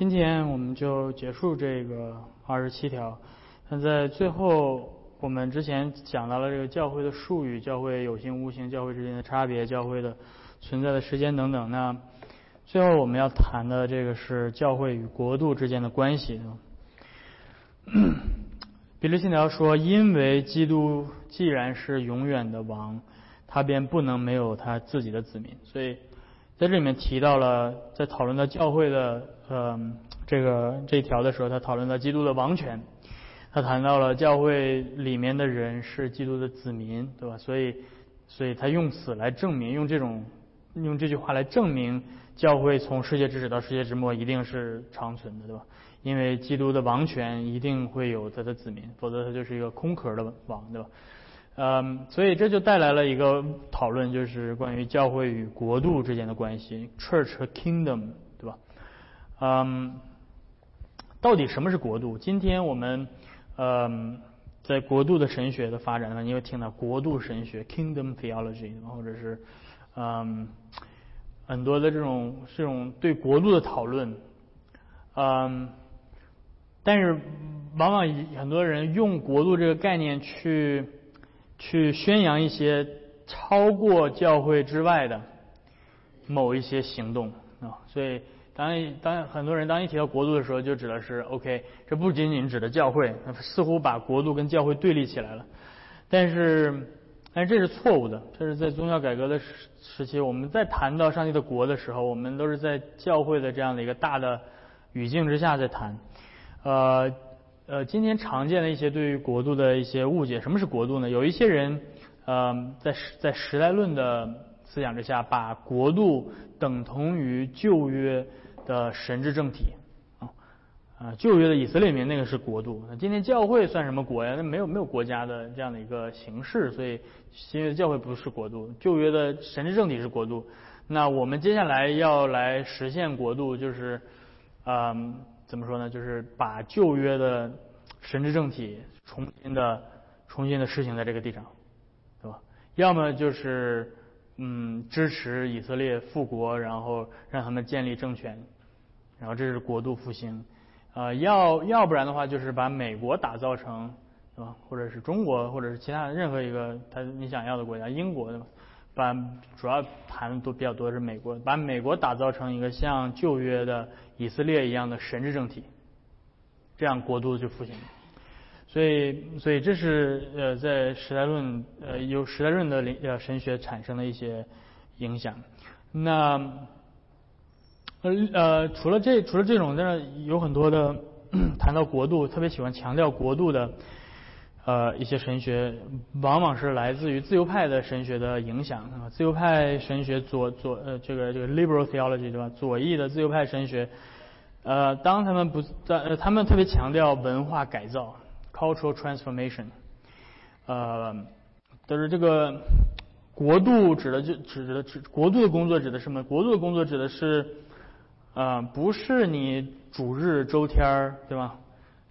今天我们就结束这个二十七条。那在最后，我们之前讲到了这个教会的术语、教会有形无形、教会之间的差别、教会的存在的时间等等。那最后我们要谈的这个是教会与国度之间的关系。比利信条说：“因为基督既然是永远的王，他便不能没有他自己的子民。”所以。在这里面提到了，在讨论到教会的呃这个这一条的时候，他讨论到基督的王权，他谈到了教会里面的人是基督的子民，对吧？所以，所以他用此来证明，用这种用这句话来证明教会从世界之始到世界之末一定是长存的，对吧？因为基督的王权一定会有他的子民，否则他就是一个空壳的王，对吧？嗯，所以这就带来了一个讨论，就是关于教会与国度之间的关系，church 和 kingdom，对吧？嗯，到底什么是国度？今天我们嗯在国度的神学的发展呢，你会听到国度神学 kingdom theology，或者是嗯很多的这种这种对国度的讨论，嗯，但是往往很多人用国度这个概念去。去宣扬一些超过教会之外的某一些行动啊，所以当当很多人当一提到国度的时候，就指的是 OK，这不仅仅指的教会，似乎把国度跟教会对立起来了。但是，但是这是错误的。这是在宗教改革的时时期，我们在谈到上帝的国的时候，我们都是在教会的这样的一个大的语境之下在谈，呃。呃，今天常见的一些对于国度的一些误解，什么是国度呢？有一些人，呃，在在时代论的思想之下，把国度等同于旧约的神之政体，啊，啊，旧约的以色列民那个是国度。那今天教会算什么国呀？那没有没有国家的这样的一个形式，所以新约教会不是国度，旧约的神之政体是国度。那我们接下来要来实现国度，就是，嗯。怎么说呢？就是把旧约的神之政体重新的、重新的施行在这个地上，对吧？要么就是嗯支持以色列复国，然后让他们建立政权，然后这是国度复兴。呃，要要不然的话，就是把美国打造成，对吧？或者是中国，或者是其他任何一个他你想要的国家，英国，对吧？把主要谈的都比较多是美国，把美国打造成一个像旧约的以色列一样的神治政体，这样国度就复兴了。所以，所以这是呃在时代论呃由时代论的呃神学产生的一些影响。那呃呃除了这除了这种，但是有很多的 谈到国度，特别喜欢强调国度的。呃，一些神学往往是来自于自由派的神学的影响啊。自由派神学左左呃，这个这个 liberal theology 对吧？左翼的自由派神学，呃，当他们不在，呃，他们特别强调文化改造 cultural transformation，呃，但是这个国度指的就指的指国度的工作指的是什么？国度的工作指的是，呃，不是你主日周天儿对吧？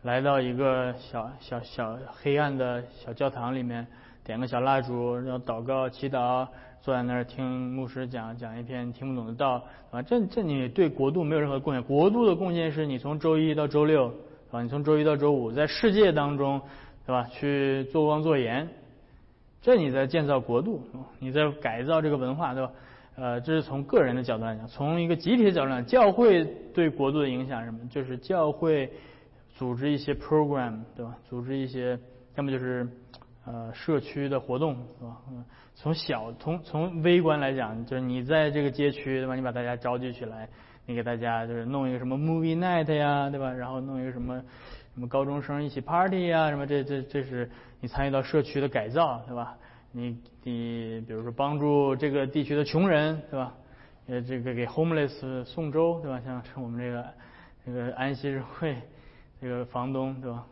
来到一个小小小黑暗的小教堂里面，点个小蜡烛，然后祷告、祈祷，坐在那儿听牧师讲讲一篇听不懂的道，啊，这这你对国度没有任何贡献。国度的贡献是你从周一到周六，啊，你从周一到周五在世界当中，对吧？去做光做盐，这你在建造国度，你在改造这个文化，对吧？呃，这是从个人的角度来讲，从一个集体的角度来讲，教会对国度的影响是什么？就是教会。组织一些 program，对吧？组织一些，要么就是呃社区的活动，是吧？从小从从微观来讲，就是你在这个街区，对吧？你把大家召集起来，你给大家就是弄一个什么 movie night 呀，对吧？然后弄一个什么什么高中生一起 party 呀，什么这这这是你参与到社区的改造，对吧？你你比如说帮助这个地区的穷人，对吧？呃，这个给 homeless 送粥，对吧？像我们这个这个安息日会。这个房东对吧？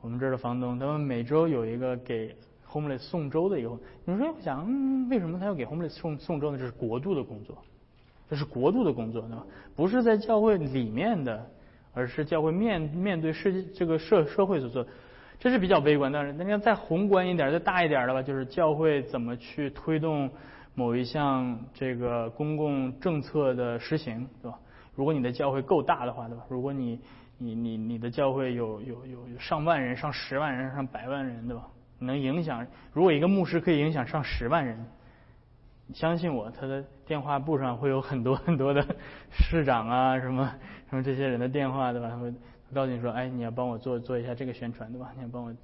我们这儿的房东，他们每周有一个给 homeless 送粥的一个。你说我想，嗯，为什么他要给 homeless 送送粥呢？这是国度的工作，这是国度的工作，对吧？不是在教会里面的，而是教会面面对世界这个社社会所做。这是比较微观，但是那要再宏观一点、再大一点的吧，就是教会怎么去推动某一项这个公共政策的实行，对吧？如果你的教会够大的话，对吧？如果你你你你的教会有有有有上万人、上十万人、上百万人，对吧？能影响，如果一个牧师可以影响上十万人，相信我，他的电话簿上会有很多很多的 市长啊，什么什么这些人的电话，对吧？他会告诉你说，哎，你要帮我做做一下这个宣传，对吧？你要帮我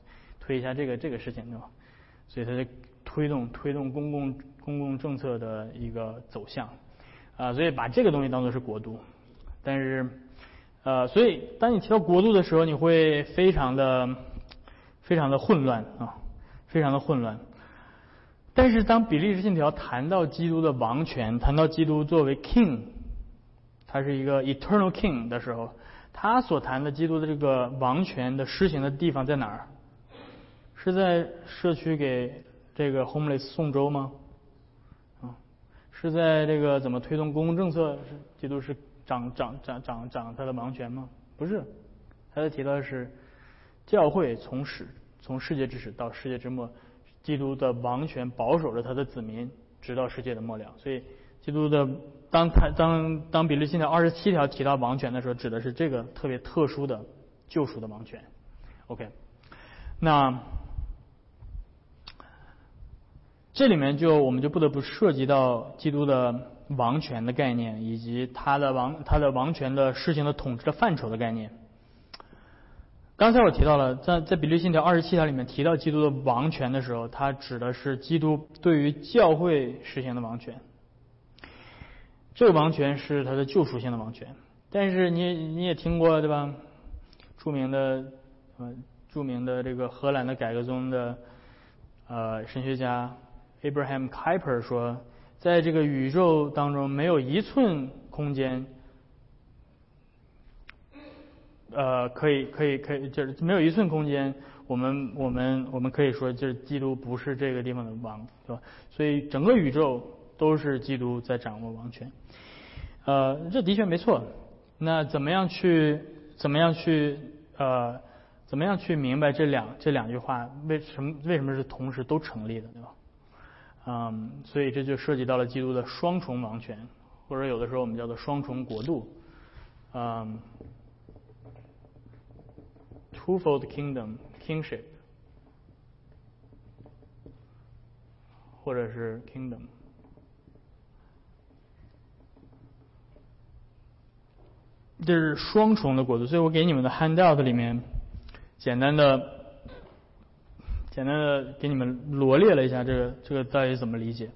推一下这个这个事情，对吧？所以他就推动推动公共公共政策的一个走向啊，所以把这个东西当做是国度，但是呃，所以当你提到国度的时候，你会非常的非常的混乱啊。非常的混乱，但是当比利时信条谈到基督的王权，谈到基督作为 king，他是一个 eternal king 的时候，他所谈的基督的这个王权的施行的地方在哪儿？是在社区给这个 homeless 送粥吗？啊，是在这个怎么推动公共政策？基督是掌掌掌掌掌他的王权吗？不是，他在提到的是教会从始。从世界之始到世界之末，基督的王权保守着他的子民，直到世界的末了。所以，基督的当他当当比利信条二十七条提到王权的时候，指的是这个特别特殊的救赎的王权。OK，那这里面就我们就不得不涉及到基督的王权的概念，以及他的王他的王权的施行的统治的范畴的概念。刚才我提到了，在在比利信条二十七条里面提到基督的王权的时候，它指的是基督对于教会实行的王权。这个王权是他的救赎性的王权。但是你你也听过对吧？著名的呃著名的这个荷兰的改革宗的呃神学家 Abraham Kuyper 说，在这个宇宙当中没有一寸空间。呃，可以，可以，可以，就是没有一寸空间，我们，我们，我们可以说，就是基督不是这个地方的王，对吧？所以整个宇宙都是基督在掌握王权。呃，这的确没错。那怎么样去，怎么样去，呃，怎么样去明白这两这两句话为什么为什么是同时都成立的，对吧？嗯，所以这就涉及到了基督的双重王权，或者有的时候我们叫做双重国度，嗯。Twofold kingdom, kingship，或者是 kingdom，这是双重的国度。所以我给你们的 handout 里面，简单的、简单的给你们罗列了一下这个这个到底怎么理解。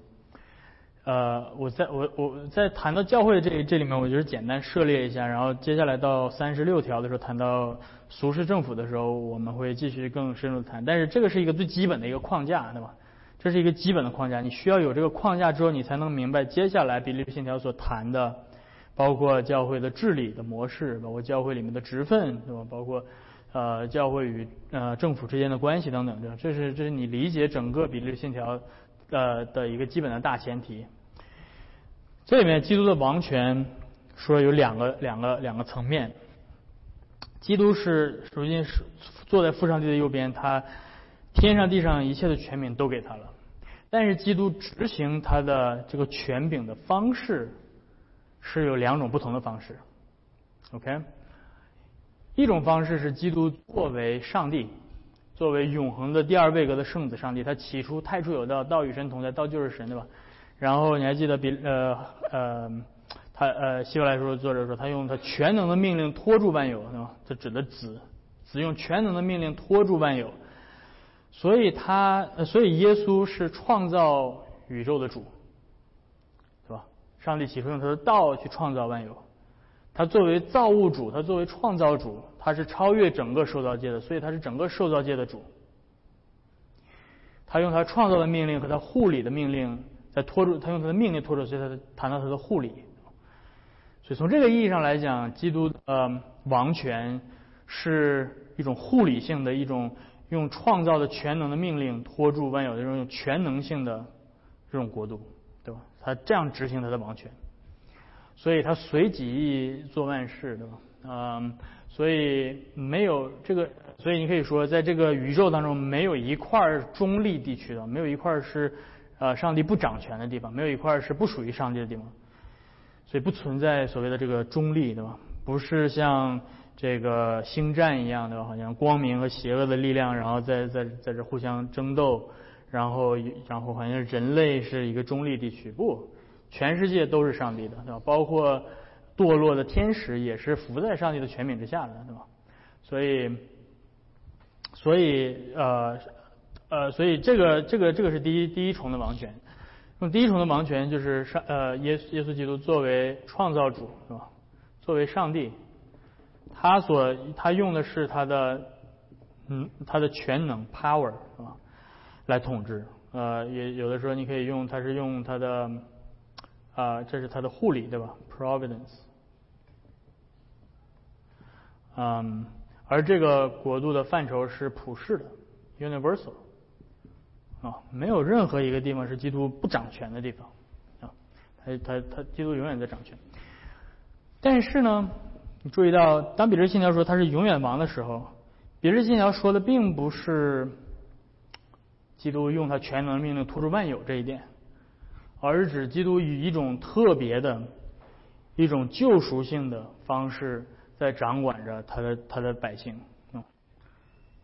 呃，我在我我在谈到教会这这里面，我就是简单涉猎一下，然后接下来到三十六条的时候谈到。俗世政府的时候，我们会继续更深入的谈，但是这个是一个最基本的一个框架，对吧？这是一个基本的框架，你需要有这个框架之后，你才能明白接下来比利信条所谈的，包括教会的治理的模式，包括教会里面的职分，对吧？包括呃教会与呃政府之间的关系等等，这这是这是你理解整个比利信条呃的一个基本的大前提。这里面基督的王权说有两个两个两个层面。基督是首先是坐在父上帝的右边，他天上地上一切的权柄都给他了。但是基督执行他的这个权柄的方式是有两种不同的方式。OK，一种方式是基督作为上帝，作为永恒的第二位格的圣子上帝，他起初太初有道，道与神同在，道就是神，对吧？然后你还记得比呃呃。他呃，希伯来书作者说，他用他全能的命令托住万有，是吧？这指的子，子用全能的命令托住万有，所以他，所以耶稣是创造宇宙的主，是吧？上帝起初用他的道去创造万有，他作为造物主，他作为创造主，他是超越整个受造界的，所以他是整个受造界的主。他用他创造的命令和他护理的命令在拖住，他用他的命令拖住，所以他谈到他的护理。所以从这个意义上来讲，基督呃王权是一种护理性的一种用创造的全能的命令拖住万有的这种全能性的这种国度，对吧？他这样执行他的王权，所以他随己意做万事，对吧？嗯，所以没有这个，所以你可以说，在这个宇宙当中，没有一块中立地区的，没有一块是呃上帝不掌权的地方，没有一块是不属于上帝的地方。所以不存在所谓的这个中立，对吧？不是像这个星战一样的，好像光明和邪恶的力量，然后在在在这互相争斗，然后然后好像人类是一个中立地区，不，全世界都是上帝的，对吧？包括堕落的天使也是服在上帝的权柄之下的，对吧？所以，所以呃呃，所以这个这个这个是第一第一重的王权。用第一重的王权就是上呃耶耶稣基督作为创造主是吧？作为上帝，他所他用的是他的嗯他的全能 power 是吧？来统治呃也有的时候你可以用他是用他的啊这是他的护理对吧？providence 嗯而这个国度的范畴是普世的 universal。啊，没有任何一个地方是基督不掌权的地方，啊，他他他，基督永远在掌权。但是呢，你注意到，当彼得信条说他是永远王的时候，彼得信条说的并不是基督用他全能命令突出万有这一点，而是指基督以一种特别的、一种救赎性的方式在掌管着他的他的百姓。啊，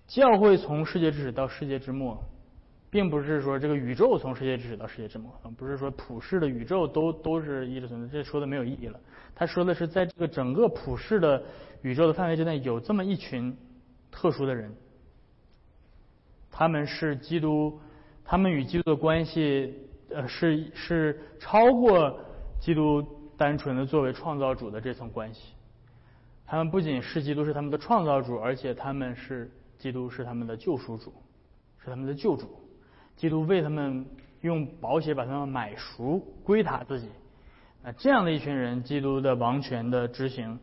教会从世界之始到世界之末。并不是说这个宇宙从世界之始到世界之末，不是说普世的宇宙都都是一直存在，这说的没有意义了。他说的是在这个整个普世的宇宙的范围之内，有这么一群特殊的人，他们是基督，他们与基督的关系，呃，是是超过基督单纯的作为创造主的这层关系。他们不仅是基督是他们的创造主，而且他们是基督是他们的救赎主，是他们的救主。基督为他们用宝血把他们买赎归他自己，啊，这样的一群人，基督的王权的执行，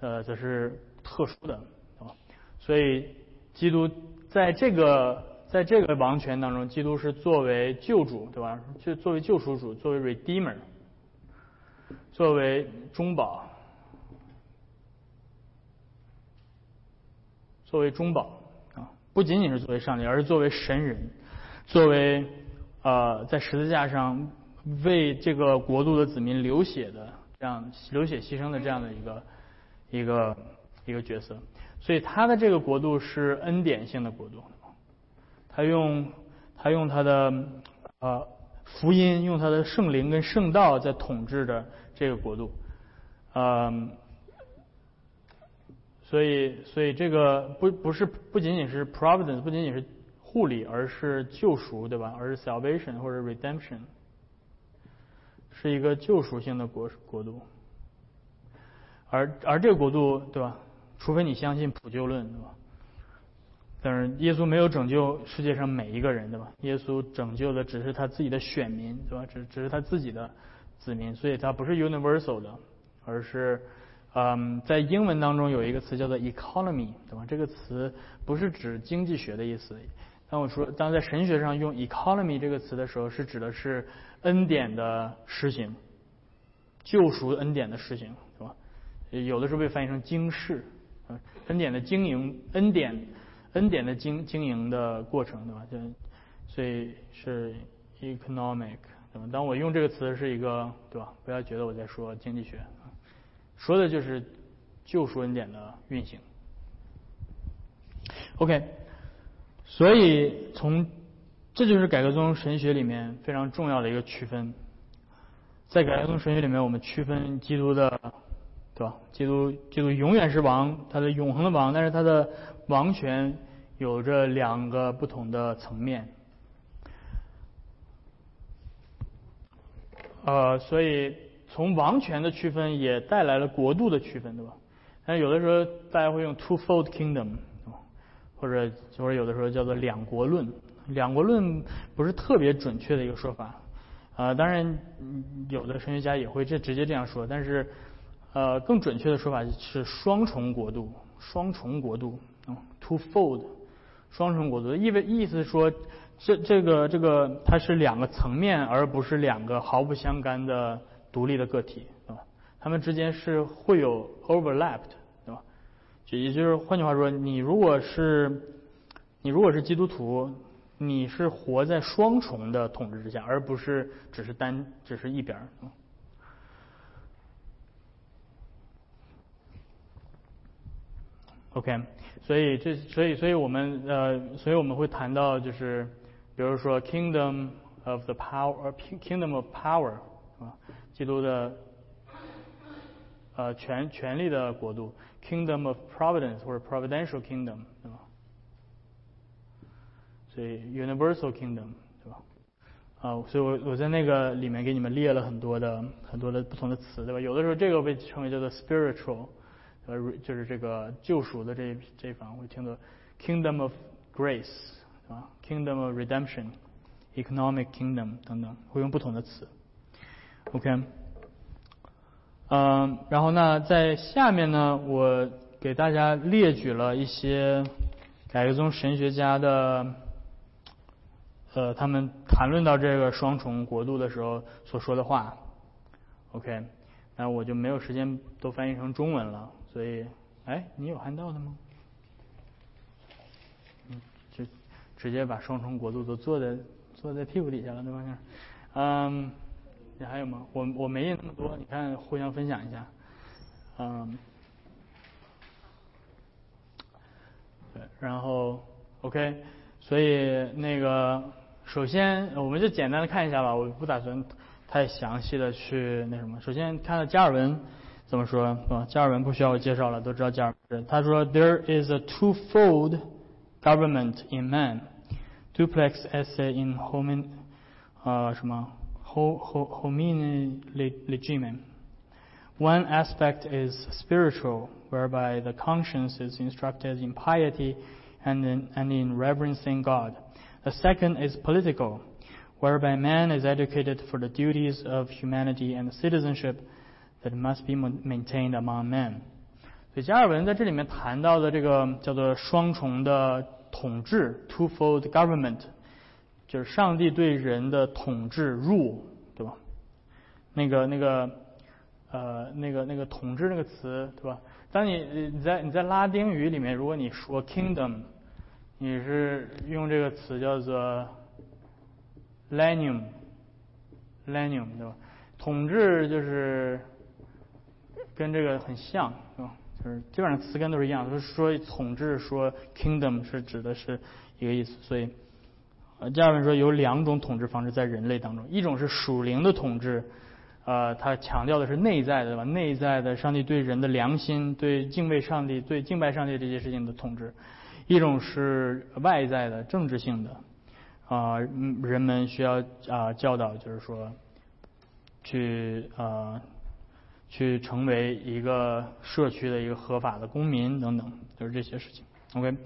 呃，则是特殊的，啊，所以基督在这个在这个王权当中，基督是作为救主，对吧？就作为救赎主，作为 redeemer，作为中保，作为中保，啊，不仅仅是作为上帝，而是作为神人。作为呃在十字架上为这个国度的子民流血的这样流血牺牲的这样的一个一个一个角色，所以他的这个国度是恩典性的国度，他用他用他的呃福音，用他的圣灵跟圣道在统治着这个国度，嗯，所以所以这个不不是不仅仅是 providence，不仅仅是。护理，而是救赎，对吧？而是 salvation 或者 redemption，是一个救赎性的国国度。而而这个国度，对吧？除非你相信普救论，对吧？但是耶稣没有拯救世界上每一个人，对吧？耶稣拯救的只是他自己的选民，对吧？只只是他自己的子民，所以他不是 universal 的，而是。嗯，在英文当中有一个词叫做 economy，对吧？这个词不是指经济学的意思。当我说当在神学上用 economy 这个词的时候，是指的是恩典的实行，救赎恩典的实行，是吧？有的时候被翻译成经世，嗯，恩典的经营，恩典，恩典的经经营的过程，对吧？就所以是 economic，对吧？当我用这个词是一个，对吧？不要觉得我在说经济学。说的就是救赎恩典的运行。OK，所以从这就是改革宗神学里面非常重要的一个区分。在改革宗神学里面，我们区分基督的，对吧？基督基督永远是王，他的永恒的王，但是他的王权有着两个不同的层面。呃，所以。从王权的区分也带来了国度的区分，对吧？但有的时候大家会用 two-fold kingdom，或者或者有的时候叫做两国论。两国论不是特别准确的一个说法，啊，当然有的神学家也会这直接这样说，但是呃更准确的说法是双重国度，双重国度，two-fold，双重国度，意味意思说这这个这个它是两个层面，而不是两个毫不相干的。独立的个体，对吧？他们之间是会有 overlapped，对吧？就也就是换句话说，你如果是你如果是基督徒，你是活在双重的统治之下，而不是只是单只是一边。OK，所以这所以所以我们呃，所以我们会谈到就是，比如说 Kingdom of the Power，Kingdom of Power，啊。基督的呃权权力的国度，Kingdom of Providence 或者 Providential Kingdom 对吧？所以 Universal Kingdom 对吧？啊，所以我我在那个里面给你们列了很多的很多的不同的词对吧？有的时候这个被称为叫做 Spiritual。呃，就是这个救赎的这这一方会听到 Kingdom of Grace 啊，Kingdom of Redemption，Economic Kingdom 等等，会用不同的词。OK，嗯，然后呢，在下面呢，我给大家列举了一些改革宗神学家的，呃，他们谈论到这个双重国度的时候所说的话。OK，那我就没有时间都翻译成中文了。所以，哎，你有看到的吗？嗯，就直接把双重国度都坐在坐在屁股底下了，对吧？嗯，你还有吗？我我没印那么多，你看互相分享一下。嗯，对，然后 OK，所以那个首先我们就简单的看一下吧，我不打算太详细的去那什么。首先看到加尔文。怎么说啊？加尔文不需要我介绍了，都知道加尔文。他说：“There is a twofold government in man, duplex esse in homin 啊什么 homini legime. One aspect is spiritual, whereby the conscience is instructed in piety and in, and in reverencing God. The second is political, whereby man is educated for the duties of humanity and citizenship.” That must be maintained among men。所以加尔文在这里面谈到的这个叫做双重的统治 （twofold government）， 就是上帝对人的统治 （rule），对吧？那个、那个、呃、那个、那个统治那个词，对吧？当你你在你在拉丁语里面，如果你说 kingdom，你是用这个词叫做 lenium，lenium，对吧？统治就是。跟这个很像，是吧？就是基本上词根都是一样，就是说统治，说 kingdom 是指的是一个意思。所以，呃，加尔文说有两种统治方式在人类当中，一种是属灵的统治，呃，他强调的是内在的，对吧？内在的上帝对人的良心、对敬畏上帝、对敬拜上帝这些事情的统治；一种是外在的政治性的，啊，人们需要啊教导，就是说去啊。去成为一个社区的一个合法的公民等等，就是这些事情。OK，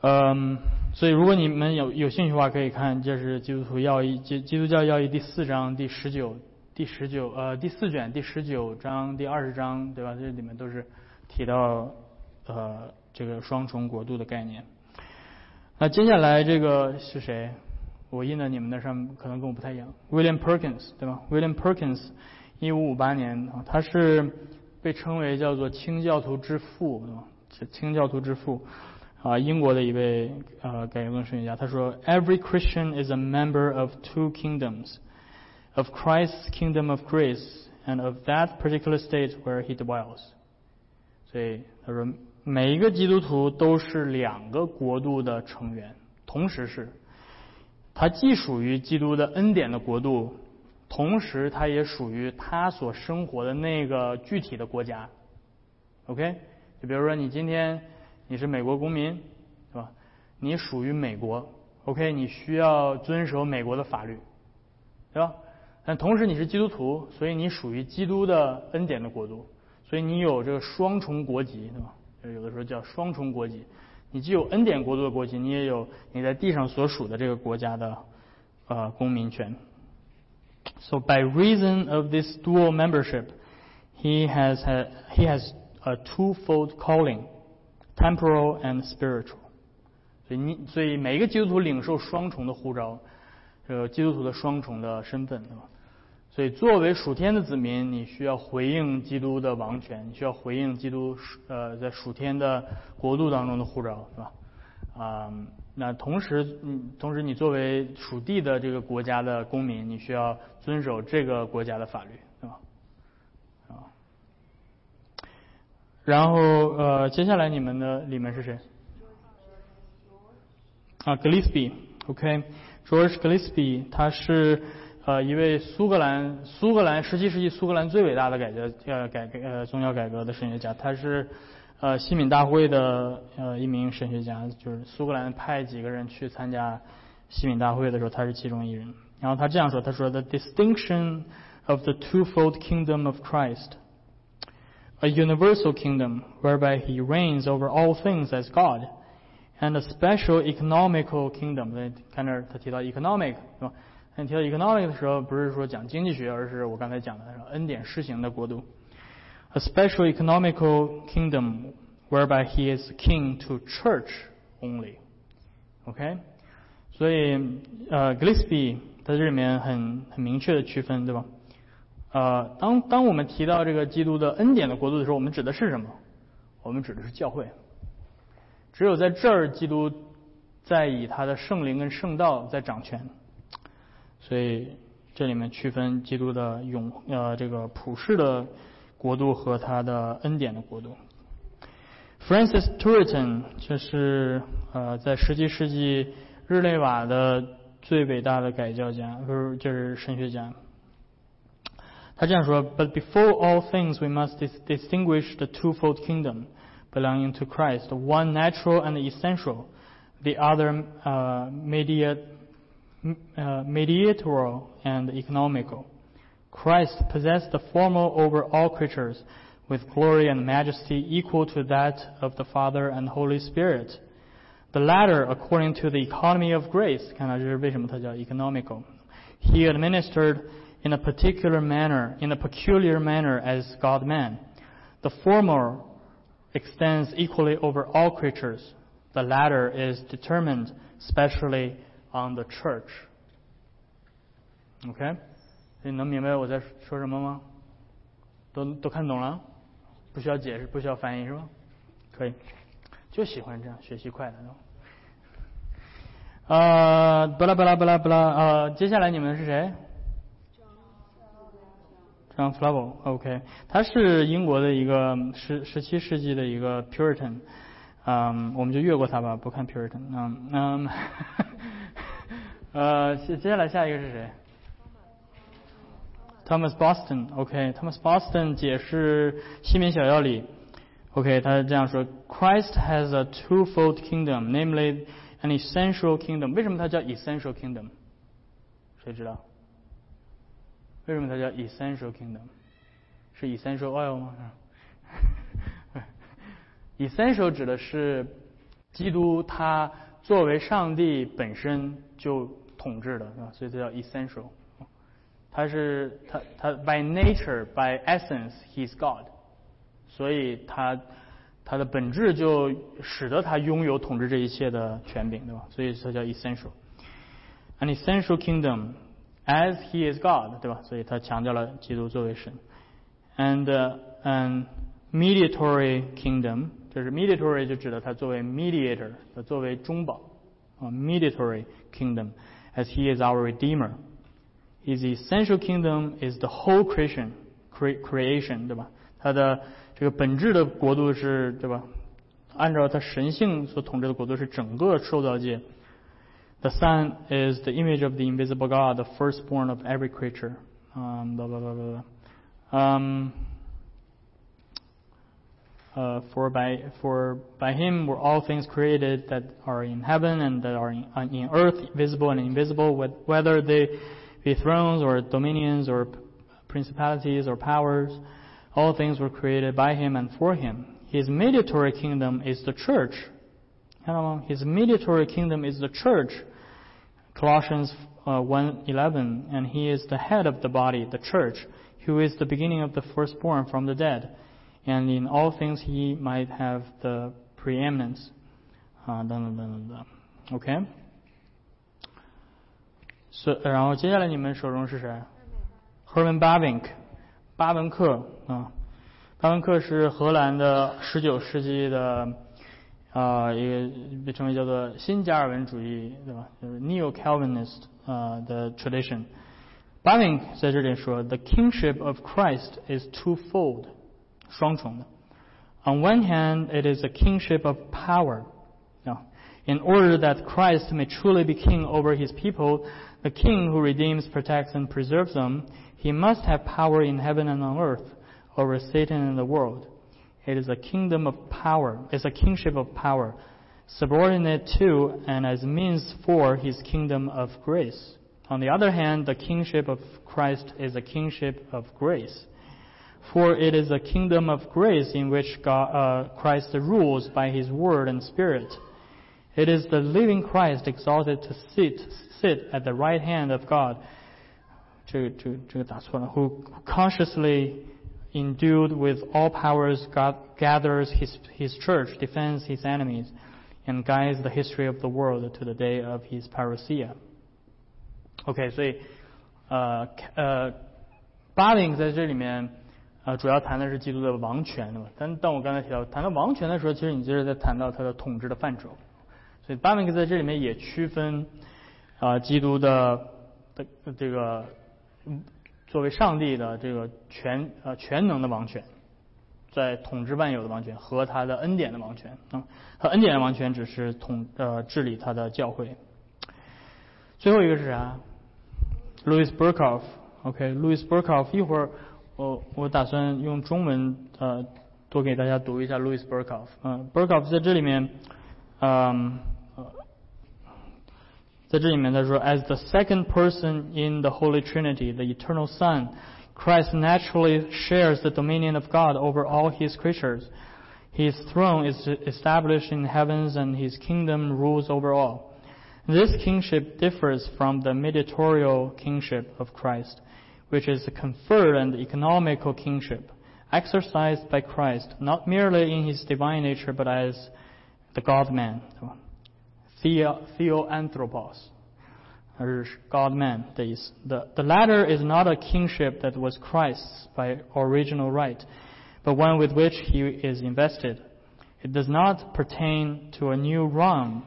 嗯，所以如果你们有有兴趣的话，可以看这是基督徒要义基基督教要义第四章第十九第十九呃第四卷第十九章第二十章对吧？这里面都是提到呃这个双重国度的概念。那接下来这个是谁？我印在你们那上面可能跟我不太一样，William Perkins 对吧？William Perkins。一五五八年啊，他是被称为叫做清教徒之父，是清教徒之父啊，英国的一位呃改革宗神学家。他说：“Every Christian is a member of two kingdoms, of Christ's kingdom of grace and of that particular state where he dwells。”所以他说，每一个基督徒都是两个国度的成员，同时是，他既属于基督的恩典的国度。同时，他也属于他所生活的那个具体的国家。OK，就比如说你今天你是美国公民，是吧？你属于美国，OK，你需要遵守美国的法律，对吧？但同时你是基督徒，所以你属于基督的恩典的国度，所以你有这个双重国籍，对吧？有的时候叫双重国籍，你既有恩典国度的国籍，你也有你在地上所属的这个国家的呃公民权。So by reason of this dual membership, he has a, he has a twofold calling, temporal and spiritual. 所以你所以每一个基督徒领受双重的呼召，这个基督徒的双重的身份，对吧？所以作为属天的子民，你需要回应基督的王权，你需要回应基督呃在属天的国度当中的护照，是吧？啊。那同时，嗯，同时你作为属地的这个国家的公民，你需要遵守这个国家的法律，对吧？啊。然后呃，接下来你们的里面是谁？啊，Gillespie，OK，George Gillespie，他是呃一位苏格兰苏格兰十七世纪苏格兰最伟大的改革呃改革呃宗教改革的神学家，他是呃西敏大会的呃一名神学家，就是苏格兰派几个人去参加西敏大会的时候，他是其中一人。然后他这样说，他说：“The distinction of the twofold kingdom of Christ, a universal kingdom whereby he reigns over all things as God, and a special economical kingdom。”看这儿他提到 economic 是吧？那提到 economic 的时候，不是说讲经济学，而是我刚才讲的恩典施行的国度。A special economical kingdom whereby he is king to church only. OK，所以呃 g l i s p y 在这里面很很明确的区分，对吧？ 呃，当当我们提到这个基督的恩典的国度的时候，我们指的是什么？我们指的是教会。只有在这儿，基督在以他的圣灵跟圣道在掌权。所以这里面区分基督的永呃这个普世的国度和他的恩典的国度。Francis Turretin，就是呃在十七世纪日内瓦的。最伟大的改教家，不是就是神学家。他这样说：“But before all things, we must distinguish the twofold kingdom belonging to Christ, one natural and essential, the other uh, mediate, uh, mediatorial and economical. Christ possessed the former over all creatures, with glory and majesty equal to that of the Father and Holy Spirit.” The latter, according to the economy of grace, 看到这是为什么它叫 economical. He administered in a particular manner, in a peculiar manner as God-man. The former extends equally over all creatures. The latter is determined specially on the church. OK，你能明白我在说什么吗？都都看懂了？不需要解释，不需要翻译是吧？可以。就喜欢这样学习快的。呃，巴拉巴拉巴拉巴拉，呃，接下来你们是谁 ？John Flavel，OK，他是英国的一个十十七世纪的一个 Puritan，嗯，我们就越过他吧，不看 Puritan，嗯嗯，呃，接下来下一个是谁？Thomas Boston，OK，Thomas Boston 解释西敏小要理。OK，他是这样说：Christ has a twofold kingdom, namely an essential kingdom。为什么它叫 essential kingdom？谁知道？为什么它叫 essential kingdom？是 essential oil 吗？essential 指的是基督他作为上帝本身就统治的，是吧？所以这叫 essential。他是他他 by nature by essence he's God。所以他他的本质就使得他拥有统治这一切的权柄，对吧？所以它叫 essential。An essential kingdom as he is God，对吧？所以他强调了基督作为神。And an mediatory kingdom，就是 mediatory 就指的他作为 mediator，作为中保啊，mediatory kingdom as he is our redeemer。His essential kingdom is the whole creation creation，对吧？他的这个本质的国度是对吧？按照他神性所统治的国度是整个受造界。 The Son is the image of the invisible God, the firstborn of every creature. Um, blah blah blah. Um, uh, for by for by him were all things created that are in heaven and that are in, in earth, visible and invisible, whether they be thrones or dominions or principalities or powers. All things were created by him and for him. His mediatory kingdom is the church. His mediatory kingdom is the church. Colossians uh, 1:11, and he is the head of the body, the church, who is the beginning of the firstborn from the dead, and in all things he might have the preeminence. Uh, OK。所、so, 然后接下来你们手中是谁？Herman Bavinck。巴文克啊，巴文克是荷兰的十九世纪的 啊一个被称为叫做新加尔文主义，对吧？就是 Neo Calvinist 啊的 tradition。巴文在这里说，The kingship of Christ is twofold，双重的。 On one hand, it is a kingship of power. Now, in order that Christ may truly be king over his people, the king who redeems, protects, and preserves them, he must have power in heaven and on earth over Satan and the world. It is a kingdom of power. It's a kingship of power, subordinate to and as means for his kingdom of grace. On the other hand, the kingship of Christ is a kingship of grace. For it is a kingdom of grace in which God, uh, Christ rules by his word and spirit. It is the living Christ exalted to sit, sit at the right hand of God, to, to, to, who consciously endued with all powers, God gathers his his church, defends his enemies, and guides the history of the world to the day of his parousia. OK，所以呃呃，巴林在这里面呃主要谈的是基督的王权，对吧？但当我刚才提到谈到王权的时候，其实你就是在谈到他的统治的范畴。所以巴林在这里面也区分啊基督的的这个 作为上帝的这个全呃全能的王权，在统治万有的王权和他的恩典的王权啊，他恩典的王权只是统呃治理他的教会。最后一个是啥？Louis Berkhoff，OK，Louis Berkhoff，一会儿我我打算用中文呃多给大家读一下 Louis Berkhoff，嗯，Berkhoff 在这里面，嗯。在这里面他说，as the second person in the Holy Trinity, the eternal Son, Christ naturally shares the dominion of God over all his creatures. His throne is established in heavens and his kingdom rules over all. This kingship differs from the mediatorial kingship of Christ, which is a conferred and economical kingship, exercised by Christ, not merely in his divine nature, but as the God-man. Theo, theoanthropos, or God-man The, the latter is not a kingship that was Christ's by original right, but one with which he is invested. It does not pertain to a new realm,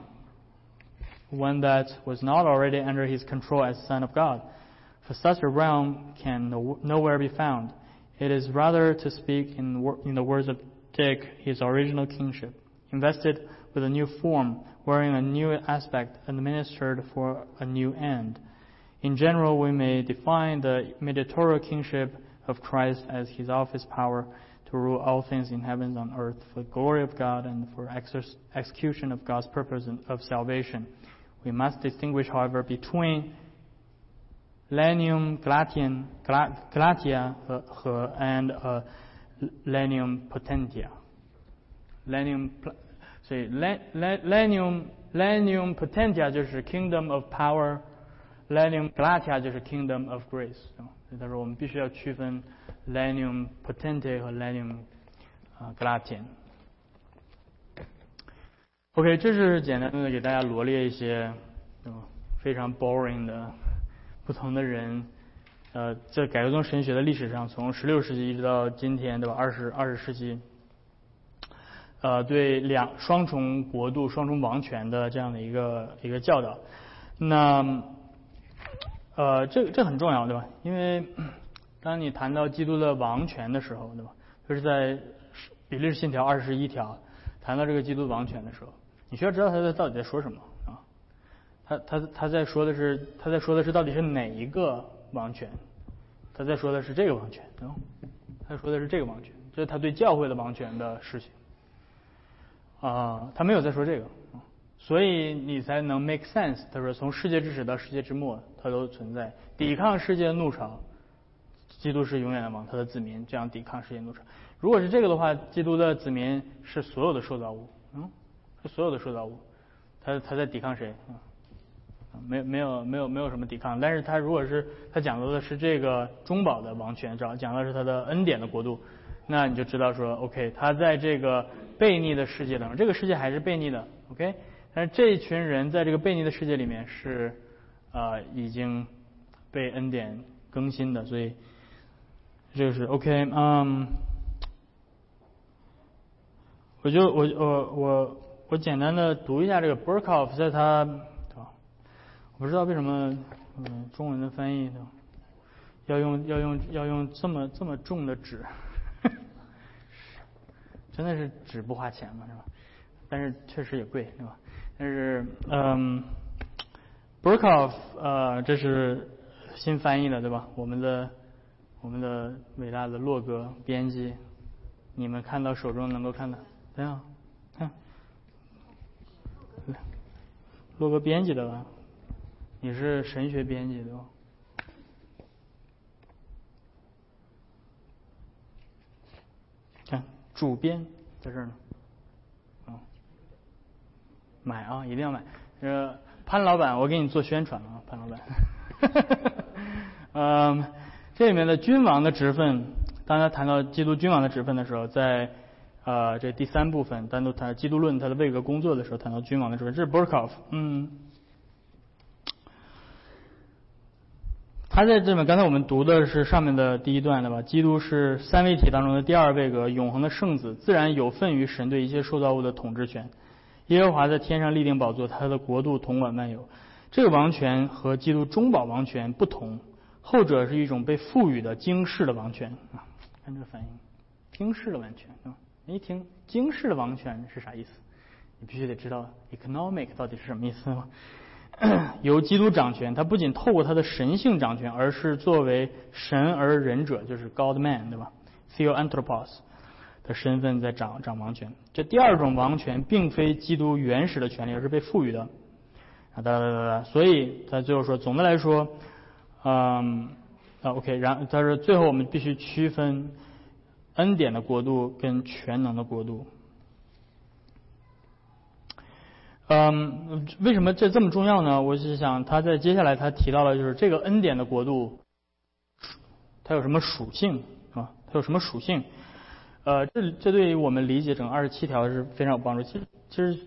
one that was not already under his control as Son of God. For such a realm can no, nowhere be found. It is rather to speak in, in the words of Dick, his original kingship, invested with a new form, wearing a new aspect, administered for a new end. In general, we may define the mediatorial kingship of Christ as his office power to rule all things in heaven and on earth for the glory of God and for execution of God's purpose of salvation. We must distinguish, however, between Lenium Glatian, Glatia and uh, Lenium Potentia. Lenium 所以 Lenium Lenium Potentia 就是 Kingdom of Power，Lenium Glatia 就是 Kingdom of Grace。所以他说我们必须要区分 Lenium Potente 和 Lenium 啊 Glatian。OK，这是简单的给大家罗列一些非常 boring 的不同的人，呃，在改革宗神学的历史上，从16世纪一直到今天，对吧？二十二十世纪。呃，对两双重国度、双重王权的这样的一个一个教导，那呃，这这很重要，对吧？因为当你谈到基督的王权的时候，对吧？就是在比利时信条二十一条谈到这个基督王权的时候，你需要知道他在到底在说什么啊？他他他在说的是他在说的是到底是哪一个王权？他在说的是这个王权，对吧？他说的是这个王权，这是他对教会的王权的事情。啊，他没有在说这个，所以你才能 make sense。他说，从世界之始到世界之末，它都存在抵抗世界的怒潮。基督是永远的王，他的子民这样抵抗世界怒潮。如果是这个的话，基督的子民是所有的受造物，嗯，是所有的受造物。他他在抵抗谁？啊，没没有没有没有什么抵抗。但是他如果是他讲到的是这个中保的王权，讲讲的是他的恩典的国度，那你就知道说，OK，他在这个。悖逆的世界当中，这个世界还是悖逆的，OK？但是这一群人在这个悖逆的世界里面是，呃，已经被恩典更新的，所以这个是 OK。嗯，我就我我我我简单的读一下这个 Berkhoff 在他，我不知道为什么嗯中文的翻译要用要用要用这么这么重的纸。真的是纸不花钱嘛，是吧？但是确实也贵，是吧？但是，嗯，Burkoff，呃，这是新翻译的，对吧？我们的我们的伟大的洛格编辑，你们看到手中能够看到，怎样？看，洛格编辑的吧？你是神学编辑对吧？看，主编在这儿呢。啊买啊，一定要买。呃，潘老板，我给你做宣传啊，潘老板。嗯，这里面的君王的职分，当他谈到基督君王的职分的时候，在呃这第三部分单独谈基督论他的位格工作的时候，谈到君王的职分，这是 Burkoff，。嗯，他在这边刚才我们读的是上面的第一段对吧？基督是三位体当中的第二位格，永恒的圣子，自然有份于神对一切受造物的统治权。耶和华在天上立定宝座，他的国度统管万有。这个王权和基督中保王权不同，后者是一种被赋予的经世的王权啊。看这个反应，经世的王权啊。一听经世的王权是啥意思？你必须得知道 economic 到底是什么意思吗？由基督掌权，他不仅透过他的神性掌权，而是作为神而人者，就是 God Man 对吧？Theoanthropos。的身份在掌掌王权，这第二种王权并非基督原始的权利，而是被赋予的啊哒哒哒哒，所以他最后说，总的来说，嗯啊 OK，然他说最后我们必须区分恩典的国度跟全能的国度。嗯，为什么这这么重要呢？我是想他在接下来他提到了就是这个恩典的国度，它有什么属性啊？它有什么属性？呃，这这对于我们理解整个二十七条是非常有帮助。其实，其实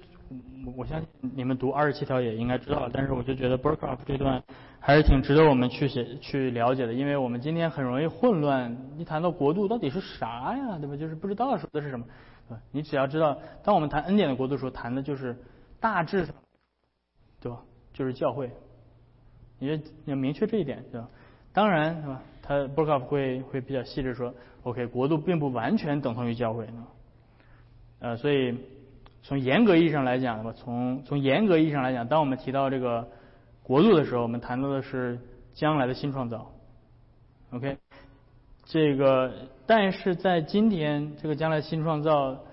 我相信你们读二十七条也应该知道，但是我就觉得 b u r k h o f 这段还是挺值得我们去写、去了解的，因为我们今天很容易混乱。一谈到国度到底是啥呀，对吧？就是不知道说的是什么。你只要知道，当我们谈恩典的国度时候，谈的就是大致，对吧？就是教会。你要要明确这一点，对吧？当然，是吧？他 book o f 会会比较细致说。OK，国度并不完全等同于教会，呃，所以从严格意义上来讲，吧，从从严格意义上来讲，当我们提到这个国度的时候，我们谈到的是将来的新创造。OK，这个但是在今天这个将来新创造，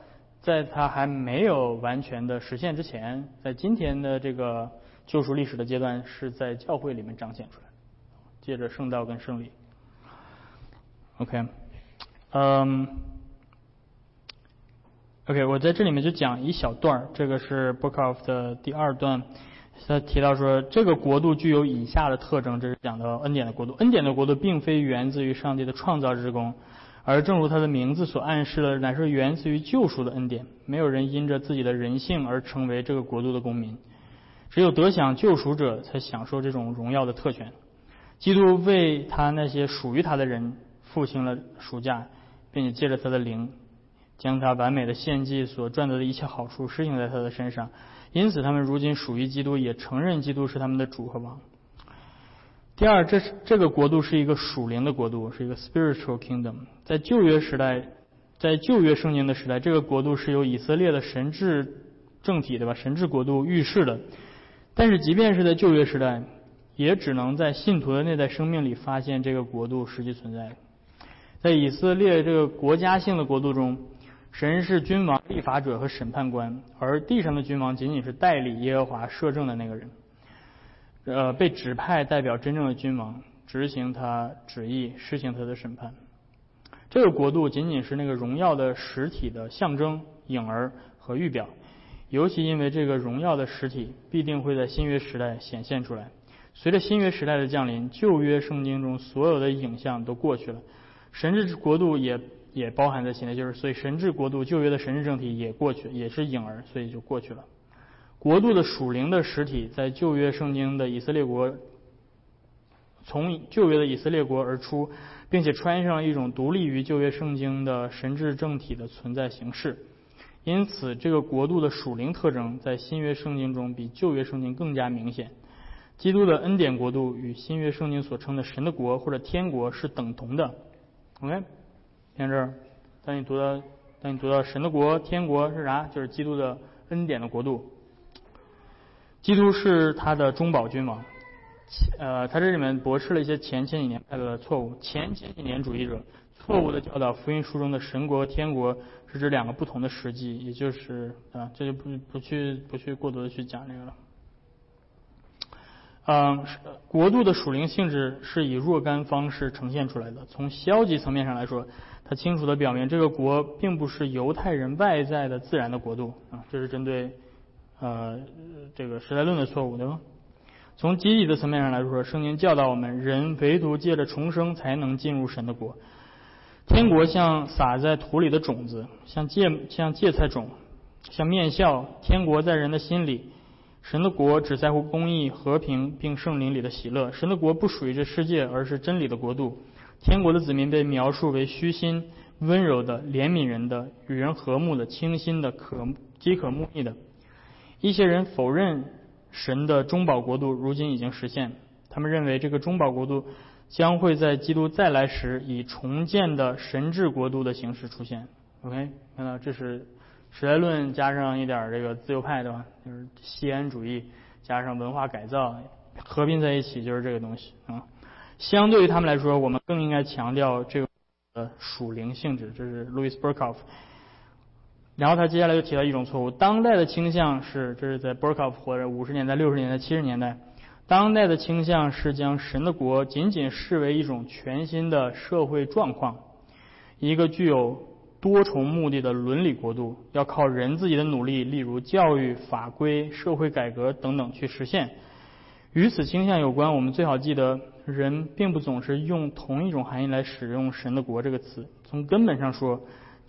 在它还没有完全的实现之前，在今天的这个救赎历史的阶段，是在教会里面彰显出来，借着圣道跟胜利。OK。嗯，OK，我在这里面就讲一小段这个是 Book of 的第二段，他提到说这个国度具有以下的特征，这是讲到恩典的国度。恩典的国度并非源自于上帝的创造之功，而正如他的名字所暗示的，乃是源自于救赎的恩典。没有人因着自己的人性而成为这个国度的公民，只有得享救赎者才享受这种荣耀的特权。基督为他那些属于他的人付清了赎价。并且借着他的灵，将他完美的献祭所赚得的一切好处施行在他的身上，因此他们如今属于基督，也承认基督是他们的主和王。第二，这是这个国度是一个属灵的国度，是一个 spiritual kingdom。在旧约时代，在旧约圣经的时代，这个国度是由以色列的神治政体，对吧？神治国度预示的。但是，即便是在旧约时代，也只能在信徒的内在生命里发现这个国度实际存在。在以色列这个国家性的国度中，神是君王、立法者和审判官，而地上的君王仅仅是代理耶和华摄政的那个人，呃，被指派代表真正的君王执行他旨意、施行他的审判。这个国度仅仅是那个荣耀的实体的象征、影儿和预表，尤其因为这个荣耀的实体必定会在新约时代显现出来。随着新约时代的降临，旧约圣经中所有的影像都过去了。神治国度也也包含在其内，就是所以神治国度旧约的神治政体也过去，也是影儿，所以就过去了。国度的属灵的实体在旧约圣经的以色列国，从旧约的以色列国而出，并且穿上一种独立于旧约圣经的神治政体的存在形式。因此，这个国度的属灵特征在新约圣经中比旧约圣经更加明显。基督的恩典国度与新约圣经所称的神的国或者天国是等同的。OK，听这儿，当你读到当你读到神的国、天国是啥？就是基督的恩典的国度。基督是他的中保君王。呃，他这里面驳斥了一些前千几年派的错误。前千几年主义者错误的教导福音书中的神国和、天国是指两个不同的实际，也就是啊，这就不不去不去过多的去讲这个了。嗯，国度的属灵性质是以若干方式呈现出来的。从消极层面上来说，它清楚的表明这个国并不是犹太人外在的自然的国度啊，这是针对呃这个时代论的错误，对吧？从积极的层面上来说，圣经教导我们，人唯独借着重生才能进入神的国。天国像撒在土里的种子，像芥像芥菜种，像面笑。天国在人的心里。神的国只在乎公义、和平，并圣灵里的喜乐。神的国不属于这世界，而是真理的国度。天国的子民被描述为虚心、温柔的、怜悯人的、与人和睦的、清新的、可饥渴慕义的。一些人否认神的中保国度如今已经实现，他们认为这个中保国度将会在基督再来时以重建的神治国度的形式出现。OK，看到这是。时代论加上一点这个自由派，对吧？就是西安主义加上文化改造合并在一起，就是这个东西啊。相对于他们来说，我们更应该强调这个呃属灵性质。这是 Louis Berkhof。然后他接下来又提到一种错误：当代的倾向是，这是在 Berkhof 活着五十年代、六十年代、七十年代，当代的倾向是将神的国仅仅视为一种全新的社会状况，一个具有。多重目的的伦理国度要靠人自己的努力，例如教育、法规、社会改革等等去实现。与此倾向有关，我们最好记得，人并不总是用同一种含义来使用“神的国”这个词。从根本上说，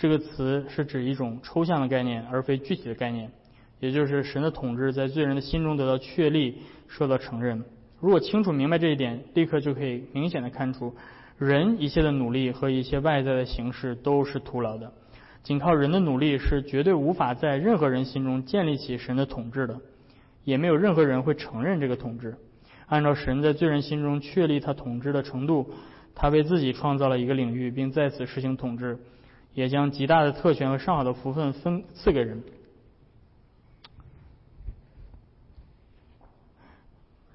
这个词是指一种抽象的概念，而非具体的概念。也就是神的统治在罪人的心中得到确立、受到承认。如果清楚明白这一点，立刻就可以明显的看出。人一切的努力和一切外在的形式都是徒劳的，仅靠人的努力是绝对无法在任何人心中建立起神的统治的，也没有任何人会承认这个统治。按照神在罪人心中确立他统治的程度，他为自己创造了一个领域，并在此实行统治，也将极大的特权和上好的福分分赐给人。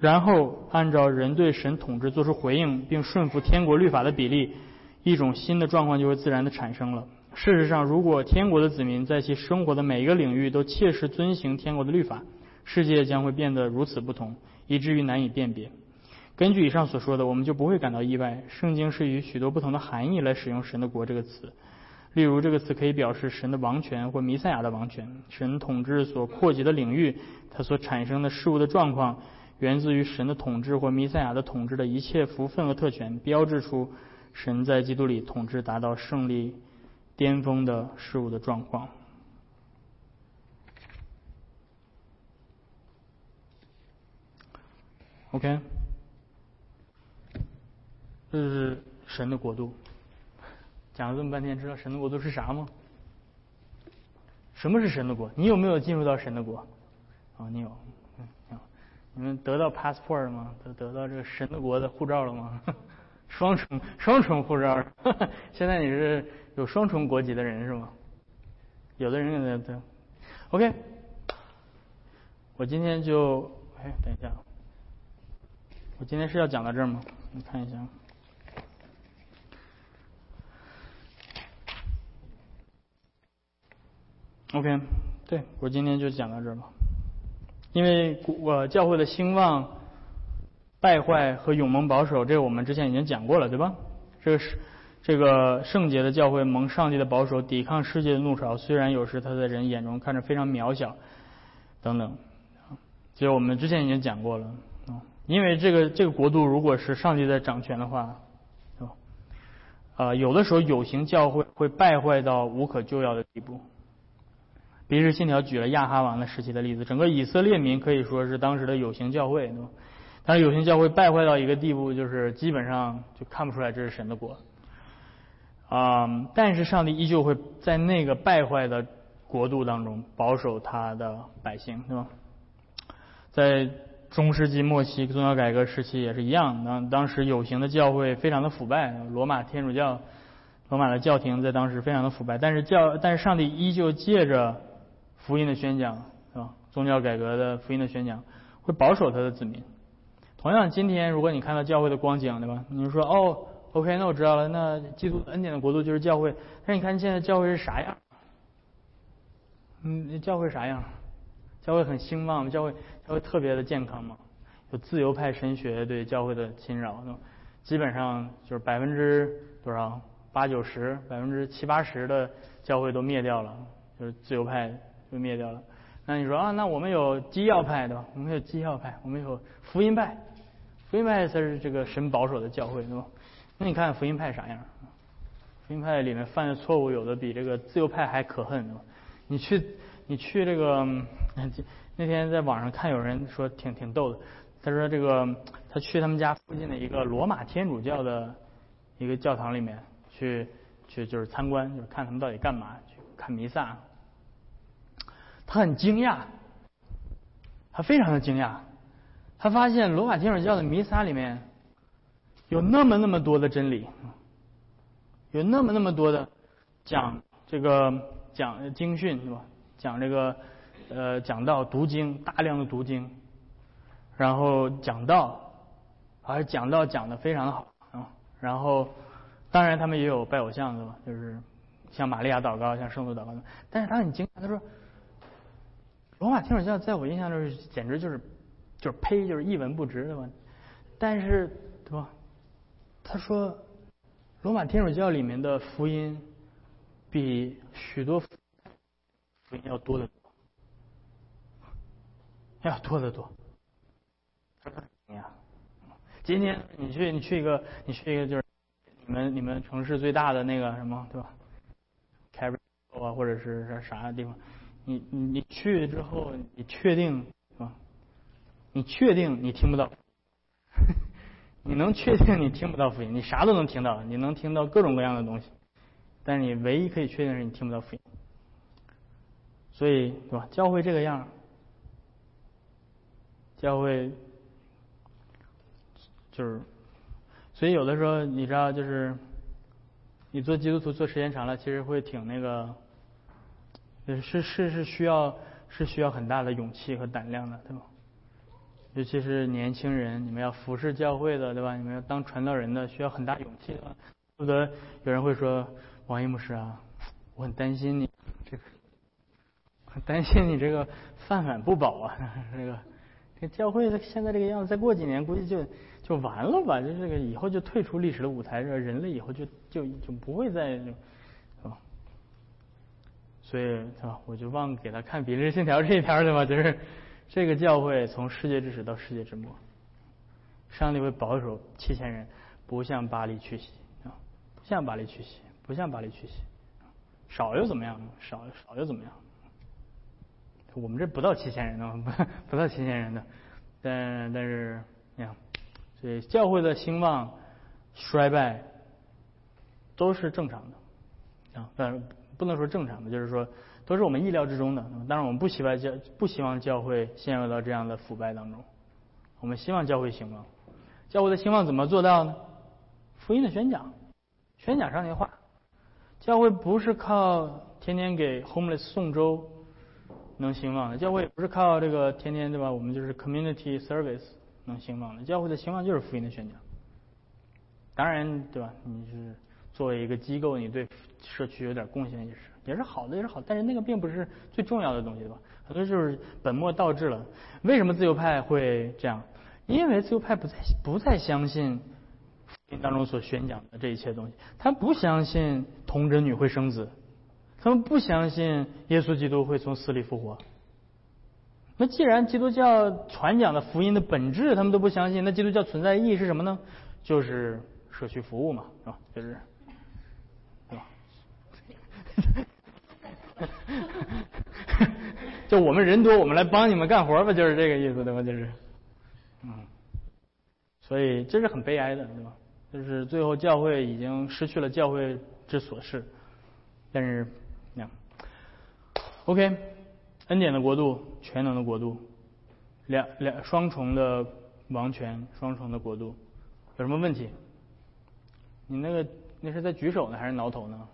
然后按照人对神统治做出回应，并顺服天国律法的比例，一种新的状况就会自然的产生了。事实上，如果天国的子民在其生活的每一个领域都切实遵行天国的律法，世界将会变得如此不同，以至于难以辨别。根据以上所说的，我们就不会感到意外。圣经是以许多不同的含义来使用“神的国”这个词。例如，这个词可以表示神的王权或弥赛亚的王权，神统治所扩及的领域，它所产生的事物的状况。源自于神的统治或弥赛亚的统治的一切福分和特权，标志出神在基督里统治达到胜利巅峰的事物的状况。OK，这是神的国度。讲了这么半天，知道神的国度是啥吗？什么是神的国？你有没有进入到神的国？啊，你有嗯。你们得到 passport 了吗？得得到这个神的国的护照了吗？双重双重护照，现在你是有双重国籍的人是吗？有的人对对。OK，我今天就哎，等一下，我今天是要讲到这儿吗？你看一下。OK，对我今天就讲到这儿吧。因为我教会的兴旺、败坏和永蒙保守，这个我们之前已经讲过了，对吧？这个是这个圣洁的教会蒙上帝的保守，抵抗世界的怒潮。虽然有时他在人眼中看着非常渺小，等等，其实我们之前已经讲过了。因为这个这个国度如果是上帝在掌权的话，啊，有的时候有形教会会败坏到无可救药的地步。比日信条举了亚哈王的时期的例子，整个以色列民可以说是当时的有形教会，对吧？但是有形教会败坏到一个地步，就是基本上就看不出来这是神的国。啊，但是上帝依旧会在那个败坏的国度当中保守他的百姓，对吧？在中世纪末期宗教改革时期也是一样，当当时有形的教会非常的腐败，罗马天主教罗马的教廷在当时非常的腐败，但是教但是上帝依旧借着福音的宣讲，是吧？宗教改革的福音的宣讲，会保守他的子民。同样，今天如果你看到教会的光景，对吧？你就说哦，OK，那我知道了，那基督恩典的国度就是教会。但你看现在教会是啥样？嗯，教会啥样？教会很兴旺，教会教会特别的健康嘛？有自由派神学对教会的侵扰，基本上就是百分之多少？八九十、百分之七八十的教会都灭掉了，就是自由派就灭掉了。那你说啊，那我们有基要派对吧？我们有基要派，我们有福音派，福音派才是这个神保守的教会对吧？那你看福音派啥样？福音派里面犯的错误有的比这个自由派还可恨对吧？你去你去这个那天在网上看有人说挺挺逗的，他说这个他去他们家附近的一个罗马天主教的一个教堂里面。去去就是参观，就是看他们到底干嘛，去看弥撒。他很惊讶，他非常的惊讶，他发现罗马天主教的弥撒里面有那么那么多的真理，有那么那么多的讲这个讲经训是吧？讲这个呃讲道读经，大量的读经，然后讲道，而讲道讲的非常的好啊，然后。当然，他们也有拜偶像，对吧？就是像玛利亚祷告，像圣徒祷告。但是他很惊讶，他说：“罗马天主教在我印象中简直就是就是呸，就是一文不值，的吧？”但是，对吧？他说，罗马天主教里面的福音比许多福音要多得多，要多得多。：“。今天你去，你去一个，你去一个就是。”你们你们城市最大的那个什么对吧 c a b r 啊，或者是啥啥地方？你你你去之后，你确定是吧？你确定你听不到？你能确定你听不到福音？你啥都能听到，你能听到各种各样的东西，但是你唯一可以确定是你听不到福音。所以对吧？教会这个样，教会就是。所以有的时候你知道，就是你做基督徒做时间长了，其实会挺那个，是是是需要是需要很大的勇气和胆量的，对吧？尤其是年轻人，你们要服侍教会的，对吧？你们要当传道人的，需要很大勇气的。不得有人会说，王一牧师啊，我很担心你这个，很担心你这个饭碗不保啊，这个这教会现在这个样子，再过几年估计就。就完了吧，就这个以后就退出历史的舞台，这人类以后就就就不会再，所以是吧？我就忘给他看《比利时信条》这一篇对吧？就是这个教会从世界之始到世界之末，上帝会保守七千人，不向巴黎屈膝啊，不向巴黎屈膝，不向巴黎屈膝，少又怎么样？少少又怎么样？我们这不到七千人呢，不不到七千人的，但但是你看。所以教会的兴旺、衰败都是正常的啊，但是不能说正常的，就是说都是我们意料之中的。当然，我们不希望教不希望教会陷入到这样的腐败当中。我们希望教会兴旺。教会的兴旺怎么做到呢？福音的宣讲，宣讲上帝话。教会不是靠天天给 homeless 送粥能兴旺的，教会不是靠这个天天对吧？我们就是 community service。能兴旺的教会的兴旺就是福音的宣讲，当然对吧？你是作为一个机构，你对社区有点贡献也是也是好的也是好，但是那个并不是最重要的东西对吧？很多就是本末倒置了。为什么自由派会这样？因为自由派不再不再相信福音当中所宣讲的这一切东西，他们不相信童贞女会生子，他们不相信耶稣基督会从死里复活。那既然基督教传讲的福音的本质他们都不相信，那基督教存在意义是什么呢？就是社区服务嘛，是吧？就是，就我们人多，我们来帮你们干活吧，就是这个意思，对吧？就是，嗯，所以这是很悲哀的，对吧？就是最后教会已经失去了教会之所是，但是，那，OK。恩典的国度，全能的国度，两两双重的王权，双重的国度，有什么问题？你那个那是在举手呢还是挠头呢？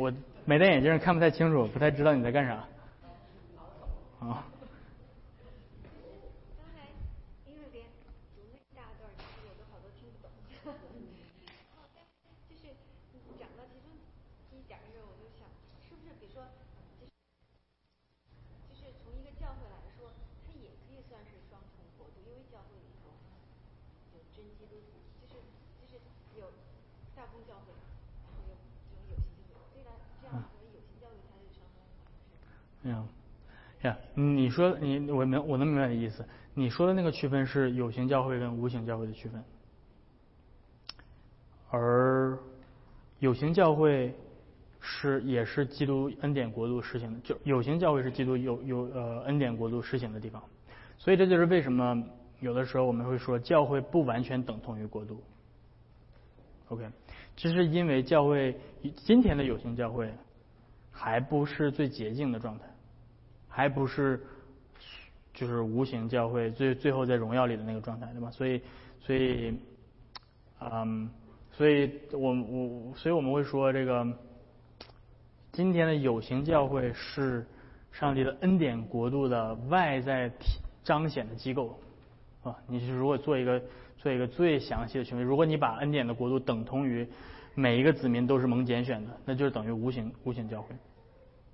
我没戴眼镜看不太清楚，不太知道你在干啥。啊。嗯，呀，你说你我明我能明白你的意思。你说的那个区分是有形教会跟无形教会的区分，而有形教会是也是基督恩典国度实行的，就有形教会是基督有有呃恩典国度实行的地方。所以这就是为什么有的时候我们会说教会不完全等同于国度。OK，这是因为教会今天的有形教会还不是最洁净的状态。还不是，就是无形教会最最后在荣耀里的那个状态，对吧？所以，所以，嗯，所以我我所以我们会说，这个今天的有形教会是上帝的恩典国度的外在彰显的机构啊。你是如果做一个做一个最详细的区分，如果你把恩典的国度等同于每一个子民都是蒙拣选的，那就是等于无形无形教会。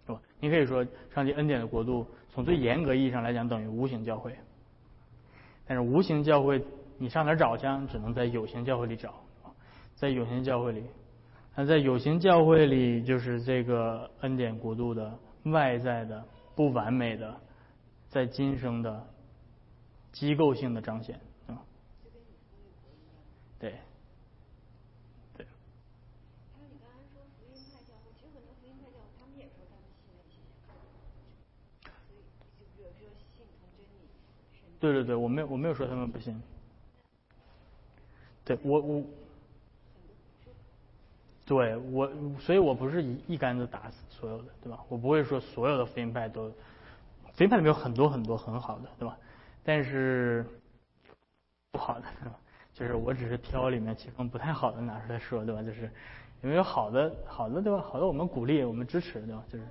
是吧？你可以说，上帝恩典的国度，从最严格意义上来讲，等于无形教会。但是无形教会，你上哪找去？只能在有形教会里找。在有形教会里，那在有形教会里，就是这个恩典国度的外在的、不完美的，在今生的机构性的彰显对对对，我没有我没有说他们不行。对我我，对我，所以我不是一一竿子打死所有的，对吧？我不会说所有的福音派都，福音派里面有很多很多很好的，对吧？但是不好的，对吧？就是我只是挑里面其中不太好的拿出来说，对吧？就是因为有好的好的，对吧？好的我们鼓励，我们支持，对吧？就是。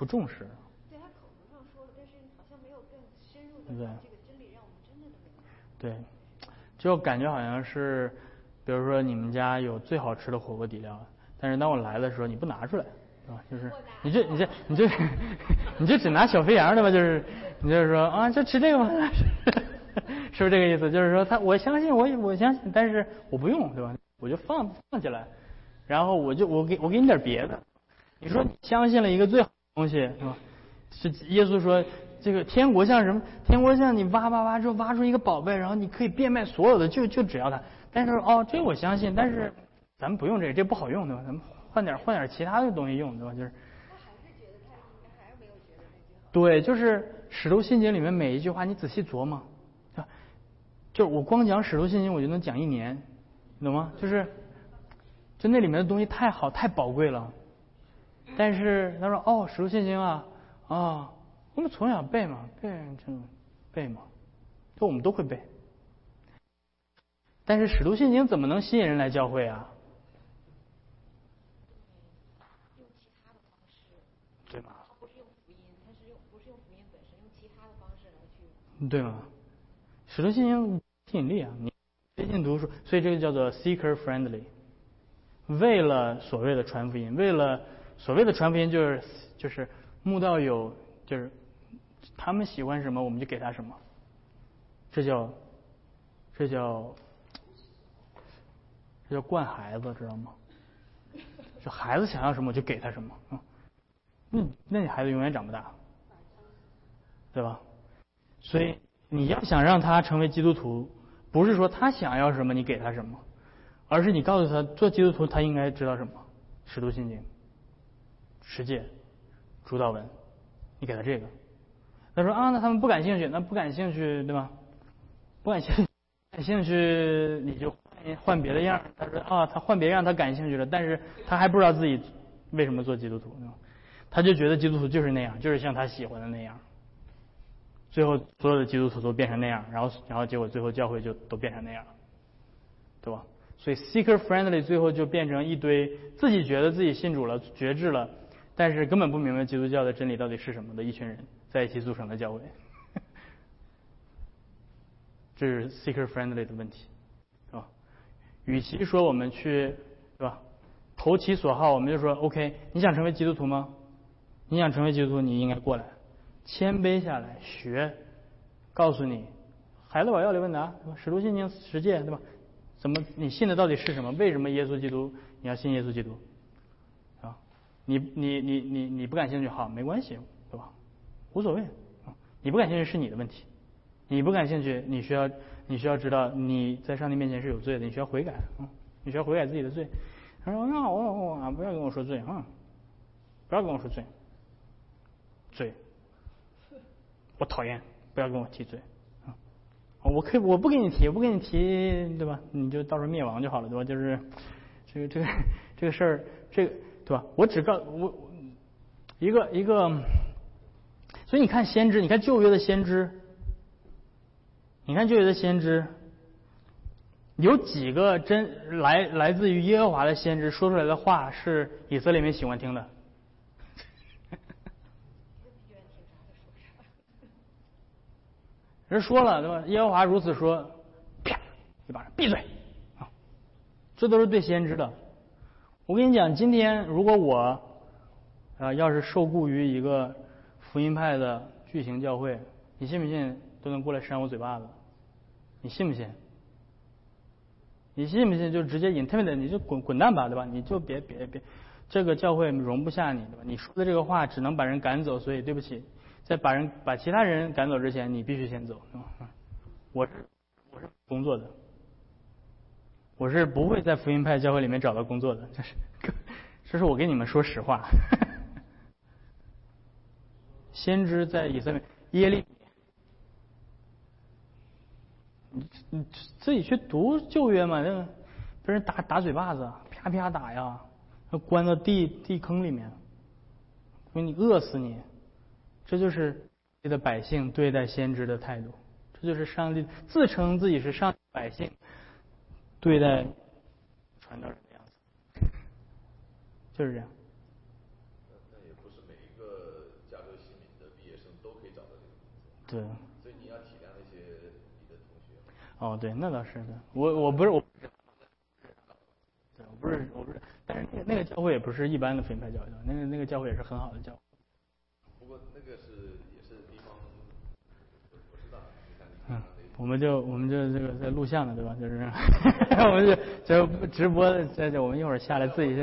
不重视。对他口头上说了，但是好像没有更深入的把这个真理让我们真正的明白。对，就感觉好像是，比如说你们家有最好吃的火锅底料，但是当我来的时候你不拿出来，对吧？就是你这你这你这 你就只拿小肥羊对吧？就是你就是说啊，就吃这个吧？是不是这个意思？就是说他我相信我我相信，但是我不用对吧？我就放放起来，然后我就我给我给你点别的。你说你相信了一个最好。东西是吧？是耶稣说，这个天国像什么？天国像你挖挖挖之后挖出一个宝贝，然后你可以变卖所有的，就就只要它。但是哦，这我相信，但是咱们不用这个，这不好用对吧？咱们换点换点其他的东西用对吧？就是。他还是觉得他应该还是没有觉得对，就是《使徒信经》里面每一句话，你仔细琢磨，啊，就我光讲《使徒信经》，我就能讲一年，你懂吗？就是，就那里面的东西太好，太宝贵了。但是他说：“哦，使徒信经啊，啊，我们从小背嘛，背就背嘛，就我们都会背。但是使徒信经怎么能吸引人来教会啊？用其他的方式，对吗？不是用福音，他是用不是用福音本身，用其他的方式来去。对吗？使徒信经吸引力啊，你最近读书，所以这个叫做 seeker friendly。为了所谓的传福音，为了。所谓的传福音就是就是慕道友就是他们喜欢什么我们就给他什么，这叫这叫这叫惯孩子知道吗？就孩子想要什么就给他什么啊，那那你孩子永远长不大，对吧？所以你要想让他成为基督徒，不是说他想要什么你给他什么，而是你告诉他做基督徒他应该知道什么，使徒信经。世界主导文，你给他这个，他说啊，那他们不感兴趣，那不感兴趣对吧？不感兴趣感兴趣，你就换换别的样他说啊，他换别样他感兴趣了，但是他还不知道自己为什么做基督徒，他就觉得基督徒就是那样，就是像他喜欢的那样。最后所有的基督徒都变成那样，然后然后结果最后教会就都变成那样了，对吧？所以 seeker friendly 最后就变成一堆自己觉得自己信主了、觉知了，但是根本不明白基督教的真理到底是什么的一群人在一起组成的教会，这是 seeker friendly 的问题，是吧？与其说我们去，对吧？投其所好，我们就说 OK，你想成为基督徒吗？你想成为基督徒，你应该过来，谦卑下来学，告诉你，孩子，我要你问答，什么使徒信经十诫，对吧？怎么你信的到底是什么？为什么耶稣基督你要信耶稣基督？你你你你你不感兴趣，好，没关系，对吧？无所谓，啊，你不感兴趣是你的问题，你不感兴趣，你需要你需要知道你在上帝面前是有罪的，你需要悔改，啊，你需要悔改自己的罪。他说那我我啊，不要跟我说罪啊，不要跟我说罪，罪，我讨厌，不要跟我提罪啊。我可以，我不跟你提，不跟你提，对吧？你就到时候灭亡就好了，对吧？就是这个这个这个事儿，这个对吧？我只告我一个一个，所以你看先知，你看旧约的先知，你看旧约的先知，有几个真来来自于耶和华的先知说出来的话是以色列人喜欢听的？人说了对吧？耶和华如此说，啪一巴掌，闭嘴啊！这都是对先知的。我跟你讲，今天如果我啊要是受雇于一个福音派的巨型教会，你信不信都能过来扇我嘴巴子？你信不信？你信不信就直接 intimidate，你就滚滚蛋吧，对吧？你就别别别，这个教会容不下你，对吧？你说的这个话只能把人赶走，所以对不起。在把人把其他人赶走之前，你必须先走，是吧？我是我是工作的，我是不会在福音派教会里面找到工作的，这是 这是我跟你们说实话。先知在以色列耶利，你你自己去读旧约嘛，那个被人打打嘴巴子，啪啪打呀，关到地地坑里面，给你饿死你。这就是的百姓对待先知的态度，这就是上帝自称自己是上百姓对待传道人的样子，就是这样。那也不是每一个加州西敏的毕业生都可以找到这个工作。对。所以你要体谅那些你的同学。哦，对，那倒是的。我我不是我，对，我不是我不是，但是那个那个教会也不是一般的分派教会，那个那个教会也是很好的教。嗯，我们就我们就这个在录像呢对吧？就是，我们就就直播在这，我们一会儿下来自己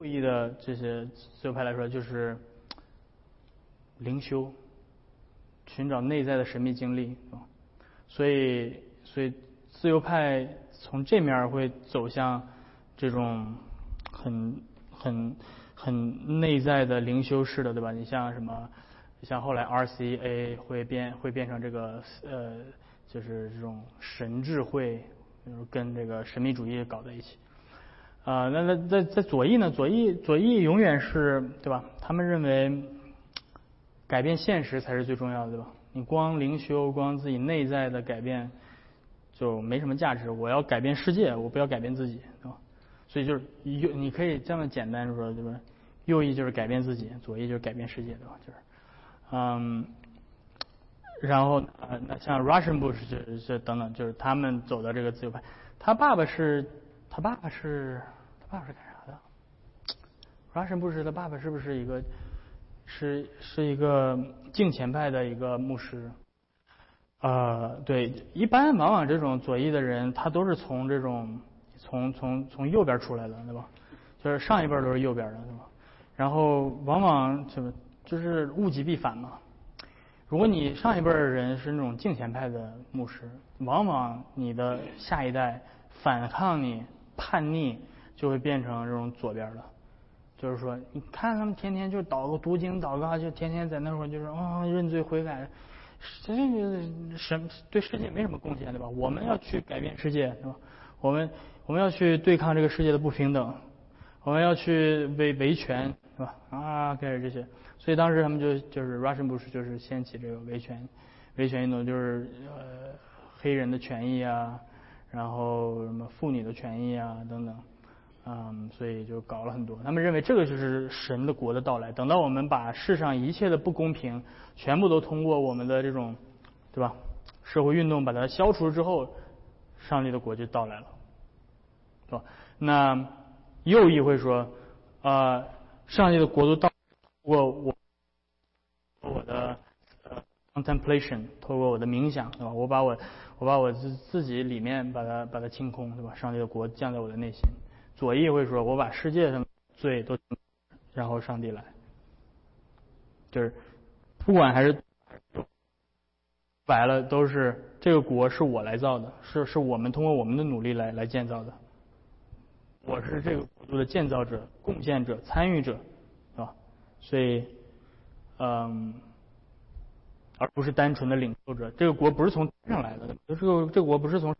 去。右翼的这些自由派来说，就是灵修，寻找内在的神秘经历。所以，所以自由派从这面会走向这种很很很内在的灵修式的，对吧？你像什么？像后来 RCA 会变会变成这个呃，就是这种神智慧，就是跟这个神秘主义搞在一起。啊，那那在在左翼呢？左翼左翼永远是对吧？他们认为改变现实才是最重要的，对吧？你光灵修，光自己内在的改变就没什么价值。我要改变世界，我不要改变自己，对吧？所以就是右，你可以这么简单说，对吧？右翼就是改变自己，左翼就是改变世界，对吧？就是，嗯，然后呃，那像 Russian Bush 是是等等，就是他们走的这个自由派。他爸爸是，他爸爸是。爸爸是干啥的？Russian 布什的爸爸是不是一个是是一个敬虔派的一个牧师？呃，对，一般往往这种左翼的人，他都是从这种从从从右边出来的，对吧？就是上一辈都是右边的，对吧？然后往往就就是物极必反嘛。如果你上一辈的人是那种敬虔派的牧师，往往你的下一代反抗你、叛逆。就会变成这种左边的，就是说，你看他们天天就祷个读经祷告，就天天在那会儿就是啊认罪悔改，这神对世界没什么贡献，对吧？我们要去改变世界，对吧？我们我们要去对抗这个世界的不平等，我们要去维维权，对吧？啊，开始这些，所以当时他们就就是 Russian Bush 就是掀起这个维权维权运动，就是呃黑人的权益啊，然后什么妇女的权益啊等等。嗯，所以就搞了很多。他们认为这个就是神的国的到来。等到我们把世上一切的不公平全部都通过我们的这种，对吧？社会运动把它消除之后，上帝的国就到来了，是吧？那右翼会说，啊，上帝的国度到过我我的 contemplation，透过我的冥想，对吧？我把我我把我自自己里面把它把它清空，对吧？上帝的国降在我的内心。左翼会说：“我把世界上罪都，然后上帝来，就是不管还是白了，都是这个国是我来造的，是是我们通过我们的努力来来建造的。我是这个国度的建造者、贡献者、参与者，是吧？所以，嗯，而不是单纯的领受者。这个国不是从天上来的，这个这个国不是从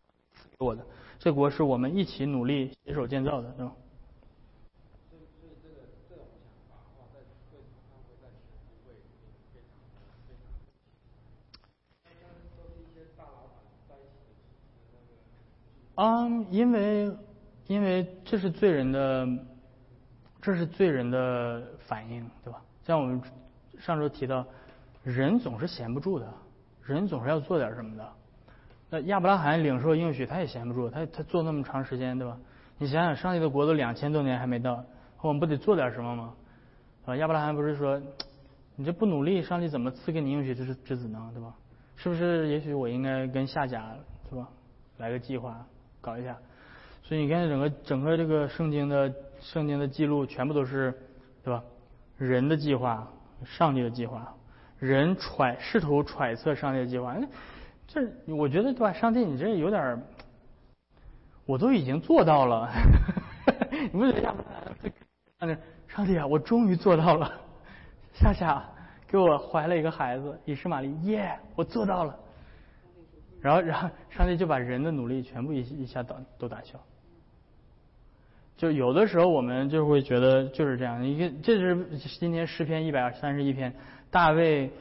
给我的。”这国是我们一起努力携手建造的，对吧？嗯，因为因为这是罪人的，这是罪人的反应，对吧？像我们上周提到，人总是闲不住的，人总是要做点什么的。那亚伯拉罕领受应许，他也闲不住，他他做那么长时间，对吧？你想想，上帝的国都两千多年还没到，我们不得做点什么吗？啊，亚伯拉罕不是说，你这不努力，上帝怎么赐给你应许之之子呢？对吧？是不是？也许我应该跟夏甲，是吧？来个计划，搞一下。所以你看，整个整个这个圣经的圣经的记录，全部都是，对吧？人的计划，上帝的计划，人揣试图揣测上帝的计划。这我觉得对吧？上帝，你这有点我都已经做到了，你不觉得亚伯上帝啊，我终于做到了，夏夏给我怀了一个孩子，以实玛丽，耶，我做到了。然后，然后上帝就把人的努力全部一一下打都打消。就有的时候我们就会觉得就是这样，一个，这是今天诗篇一百三十一篇，大卫。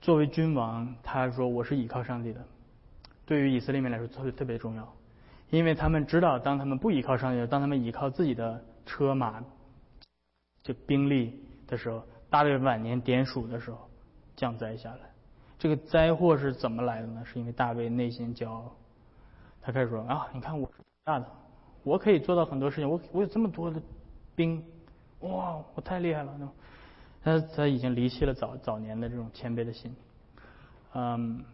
作为君王，他说：“我是倚靠上帝的。”对于以色列民来说，特别特别重要，因为他们知道，当他们不依靠上帝，当他们依靠自己的车马、就兵力的时候，大卫晚年点数的时候，降灾下来。这个灾祸是怎么来的呢？是因为大卫内心骄傲，他开始说：“啊，你看我是大的，我可以做到很多事情，我我有这么多的兵，哇，我太厉害了。”他他已经离弃了早早年的这种谦卑的心，嗯，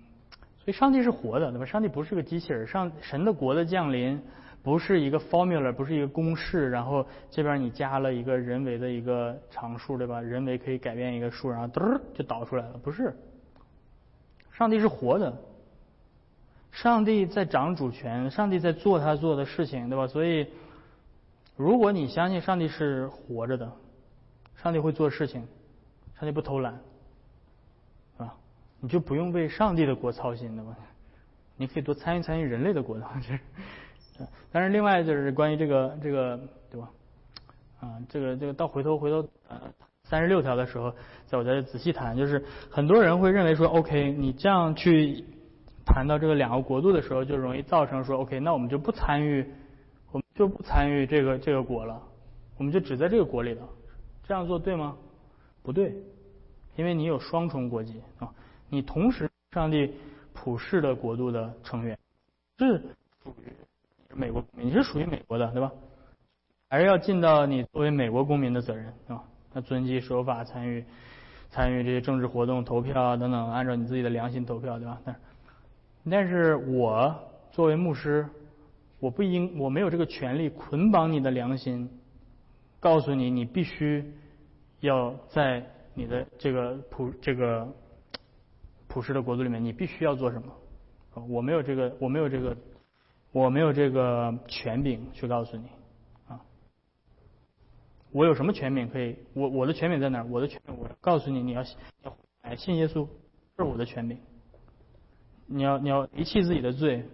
所以上帝是活的，对吧？上帝不是个机器人，上神的国的降临，不是一个 formula，不是一个公式，然后这边你加了一个人为的一个常数，对吧？人为可以改变一个数，然后嘚儿就导出来了，不是。上帝是活的，上帝在掌主权，上帝在做他做的事情，对吧？所以，如果你相信上帝是活着的，上帝会做事情，上帝不偷懒，啊，你就不用为上帝的国操心，对吧？你可以多参与参与人类的国，这。但是另外就是关于这个这个对吧？啊，这个这个到回头回头呃三十六条的时候，在我再仔细谈，就是很多人会认为说，OK，你这样去谈到这个两个国度的时候，就容易造成说，OK，那我们就不参与，我们就不参与这个这个国了，我们就只在这个国里了。这样做对吗？不对，因为你有双重国籍啊，你同时上帝普世的国度的成员是属于。美国，你是属于美国的，对吧？还是要尽到你作为美国公民的责任啊？那遵纪守法，参与参与这些政治活动、投票啊等等，按照你自己的良心投票，对吧？但是但是我作为牧师，我不应，我没有这个权利捆绑你的良心，告诉你你必须要在你的这个普这个普世的国度里面，你必须要做什么？我没有这个，我没有这个。我没有这个权柄去告诉你，啊，我有什么权柄可以？我我的权柄在哪儿？我的权柄，我告诉你，你要要哎信耶稣，是我的权柄。你要你要离弃自己的罪。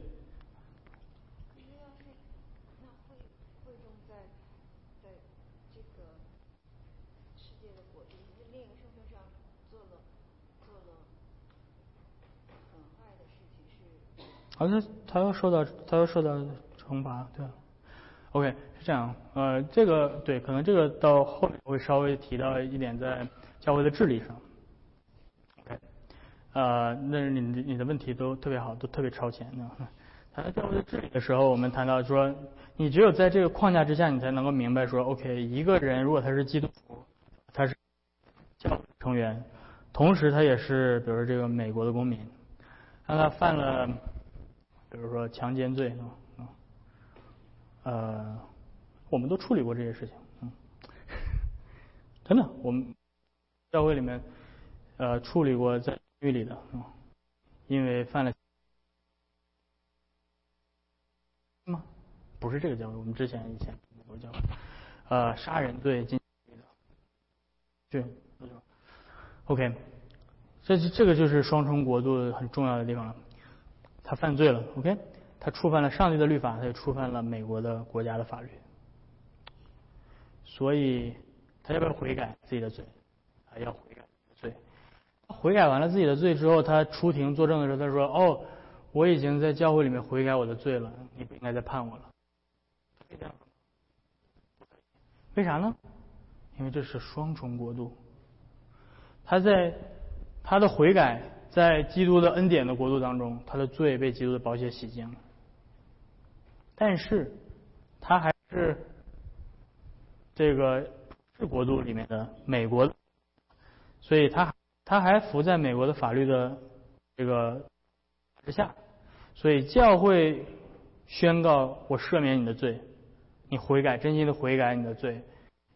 好像他要受到他要受到惩罚，对吧？OK 是这样，呃，这个对，可能这个到后面会稍微提到一点在教会的治理上。OK，呃，那你你的问题都特别好，都特别超前的。谈到教会的治理的时候，我们谈到说，你只有在这个框架之下，你才能够明白说，OK，一个人如果他是基督徒，他是教成员，同时他也是比如说这个美国的公民，当他犯了。比如说强奸罪啊，呃，我们都处理过这些事情，嗯，真的，我们教会里面呃处理过在狱里的，因为犯了吗？不是这个教会，我们之前以前有教会，呃，杀人罪进去的，对，OK，这这个就是双重国度很重要的地方了。他犯罪了，OK，他触犯了上帝的律法，他也触犯了美国的国家的法律，所以他要不要悔改自己的罪？啊要悔改罪。悔改完了自己的罪之后，他出庭作证的时候，他说：“哦，我已经在教会里面悔改我的罪了，你不应该再判我了。”为啥呢？因为这是双重国度。他在他的悔改。在基督的恩典的国度当中，他的罪被基督的宝血洗净了。但是，他还是这个是国度里面的美国，所以他他还服在美国的法律的这个之下。所以教会宣告我赦免你的罪，你悔改，真心的悔改你的罪，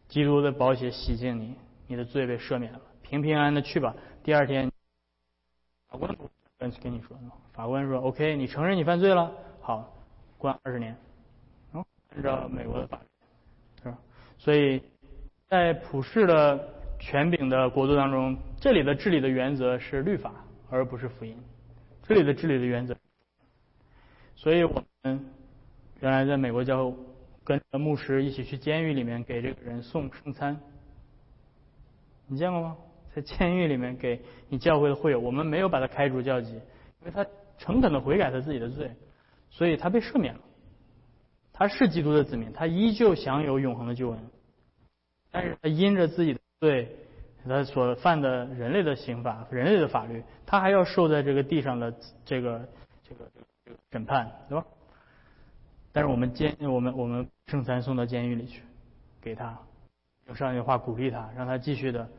基督的宝血洗净你，你的罪被赦免了，平平安安的去吧。第二天。法官跟跟你说，法官说：“OK，你承认你犯罪了，好，关二十年。”哦，按照美国的法律，是吧？所以在普世的权柄的国度当中，这里的治理的原则是律法，而不是福音。这里的治理的原则，所以我们原来在美国教跟着牧师一起去监狱里面给这个人送圣餐，你见过吗？在监狱里面给你教会的会友，我们没有把他开除教籍，因为他诚恳的悔改他自己的罪，所以他被赦免了。他是基督的子民，他依旧享有永恒的救恩，但是他因着自己的罪，他所犯的人类的刑法、人类的法律，他还要受在这个地上的这个这个这个审判，对吧？但是我们监我们我们圣餐送到监狱里去，给他用上一句话鼓励他，让他继续的。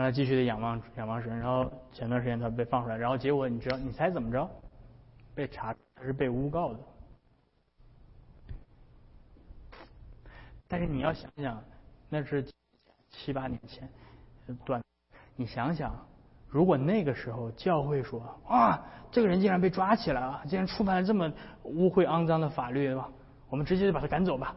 让他继续的仰望仰望神，然后前段时间他被放出来，然后结果你知道你猜怎么着？被查他是被诬告的，但是你要想想，那是七八年前，短，你想想，如果那个时候教会说啊，这个人竟然被抓起来了，竟然触犯了这么污秽肮脏的法律，吧？我们直接就把他赶走吧，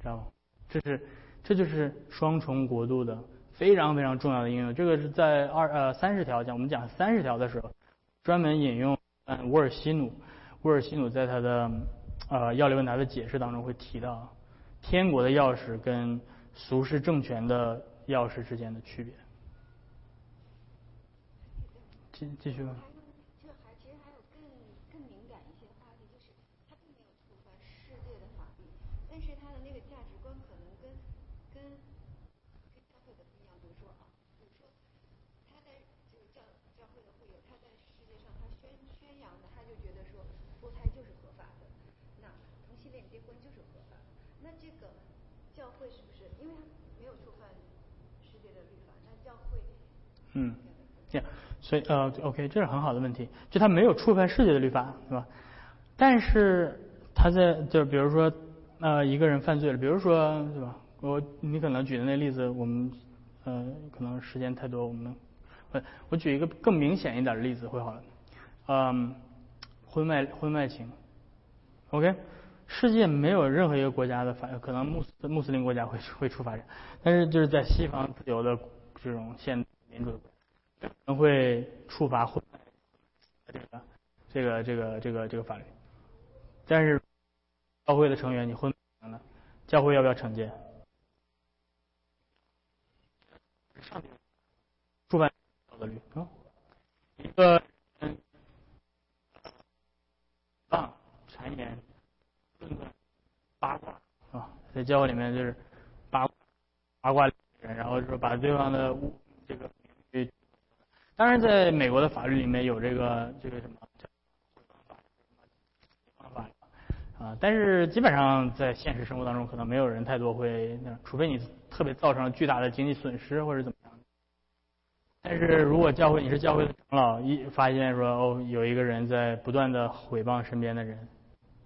知道吗？这是这就是双重国度的非常非常重要的应用。这个是在二呃三十条讲，我们讲三十条的时候，专门引用嗯沃尔西努，沃尔西努在他的呃要理问答的解释当中会提到，天国的钥匙跟俗世政权的钥匙之间的区别。继继续吧。这还其实还有更更敏感一些话题，就是他并没有触犯世界的法律，但是他的那个价值观可能跟跟跟教会的不一样。比如说啊，比如说他在就是教教会的会友，他在世界上他宣宣扬的，他就觉得说堕胎就是合法的，那同性恋结婚就是合法的。那这个教会是不是因为他没有触犯世界的律法，那教会嗯，这样，所以呃，OK，这是很好的问题。就他没有触犯世界的律法，对吧？但是他在就比如说呃一个人犯罪了，比如说对吧？我你可能举的那例子，我们呃可能时间太多，我们我我举一个更明显一点的例子会好了。嗯，婚外婚外情，OK，世界没有任何一个国家的法，可能穆斯穆斯林国家会会触发这，但是就是在西方自由的这种现民主，可能会触发婚这个这个这个这个这个法律。但是教会的成员你婚了，教会要不要惩戒？上触犯道德律啊，一个人啊谗言、论断、八卦啊，在教会里面就是八八卦人，然后就说把对方的污这个。当然，在美国的法律里面有这个这个什么叫法啊，但是基本上在现实生活当中，可能没有人太多会，除非你特别造成了巨大的经济损失或者怎么样。但是如果教会你是教会的长老，一发现说哦有一个人在不断的毁谤身边的人，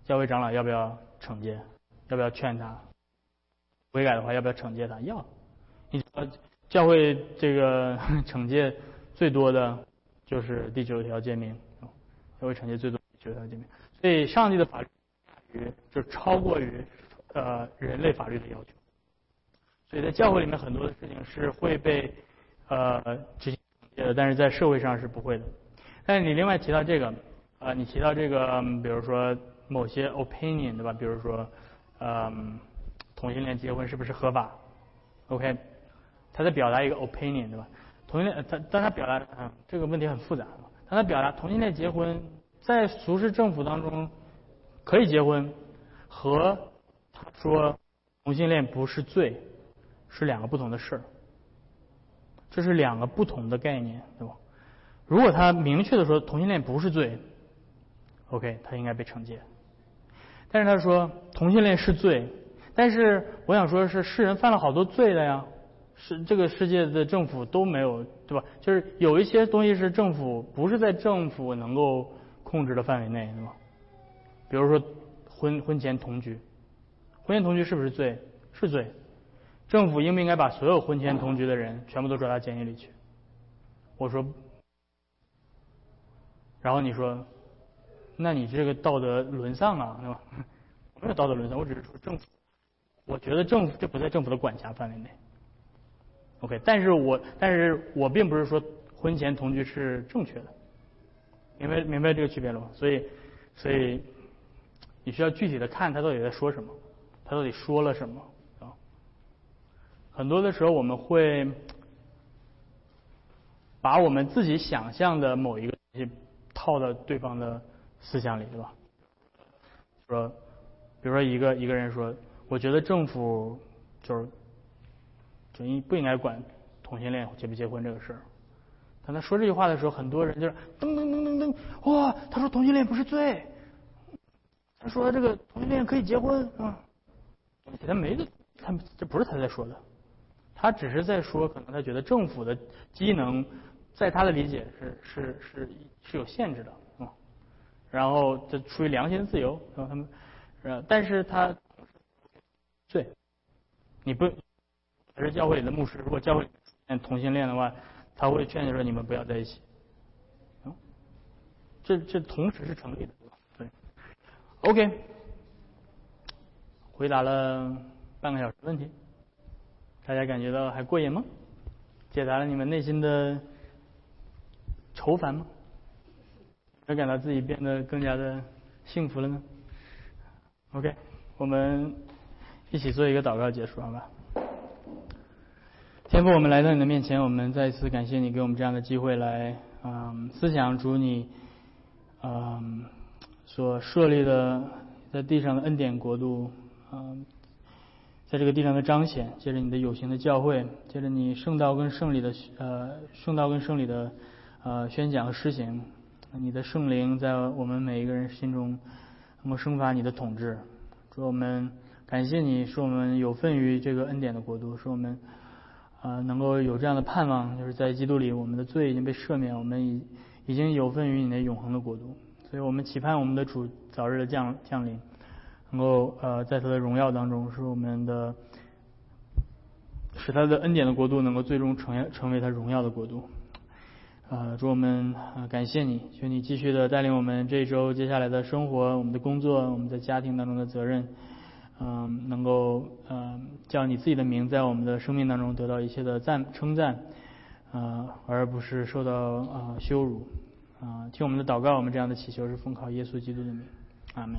教会长老要不要惩戒？要不要劝他悔改的话，要不要惩戒他？要。你知道教会这个惩戒最多的就是第九条诫命，教会惩戒最多第九条诫命。所以上帝的法律于就超过于呃人类法律的要求。所以在教会里面很多的事情是会被呃执行惩戒的，但是在社会上是不会的。但是你另外提到这个啊、你提到这个，比如说某些 opinion 对吧？比如说嗯同性恋结婚是不是合法？OK，他在表达一个 opinion 对吧？同性恋他当他表达啊这个问题很复杂，当他表达同性恋结婚在俗世政府当中可以结婚，和他说同性恋不是罪是两个不同的事儿，这是两个不同的概念，对吧？如果他明确的说同性恋不是罪，OK，他应该被惩戒。但是他说同性恋是罪，但是我想说的是世人犯了好多罪的呀，是这个世界的政府都没有，对吧？就是有一些东西是政府不是在政府能够控制的范围内，对吧？比如说婚婚前同居，婚前同居是不是罪？是罪。政府应不应该把所有婚前同居的人全部都抓到监狱里去？我说，然后你说，那你这个道德沦丧啊，对吧？没有道德沦丧，我只是说政府，我觉得政府这不在政府的管辖范围内。OK，但是我但是我并不是说婚前同居是正确的，明白明白这个区别了吗？所以所以你需要具体的看他到底在说什么，他到底说了什么啊？很多的时候我们会把我们自己想象的某一个东西套到对方的思想里，对吧？说，比如说一个一个人说，我觉得政府就是就应不应该管同性恋结不结婚这个事儿。当他说这句话的时候，很多人就是噔噔噔噔噔，哇，他说同性恋不是罪，他说这个同性恋可以结婚啊，他没的，他这不是他在说的，他只是在说，可能他觉得政府的机能在他的理解是是是是有限制的啊，然后这出于良心自由，然后他们，呃，但是他对，你不，还是教会里的牧师，如果教会出现同性恋的话，他会劝你说你们不要在一起。这这同时是成立的，对？OK，回答了半个小时问题，大家感觉到还过瘾吗？解答了你们内心的愁烦吗？有感到自己变得更加的幸福了呢？OK，我们一起做一个祷告结束，好吧？天父，我们来到你的面前，我们再一次感谢你给我们这样的机会来，嗯，思想主你。嗯，所设立的在地上的恩典国度，嗯，在这个地上的彰显，借着你的有形的教会，借着你圣道跟圣礼的呃圣道跟圣礼的呃宣讲和施行，你的圣灵在我们每一个人心中能够生发你的统治。主我们感谢你，是我们有份于这个恩典的国度，是我们啊能够有这样的盼望，就是在基督里我们的罪已经被赦免，我们已。已经有份于你的永恒的国度，所以我们期盼我们的主早日的降降临，能够呃在他的荣耀当中，使我们的使他的恩典的国度能够最终成成为他荣耀的国度。呃，祝我们感谢你，求你继续的带领我们这一周接下来的生活、我们的工作、我们在家庭当中的责任，嗯，能够嗯叫你自己的名在我们的生命当中得到一切的赞称赞。啊，而不是受到啊羞辱，啊，听我们的祷告，我们这样的祈求是奉靠耶稣基督的名，阿门。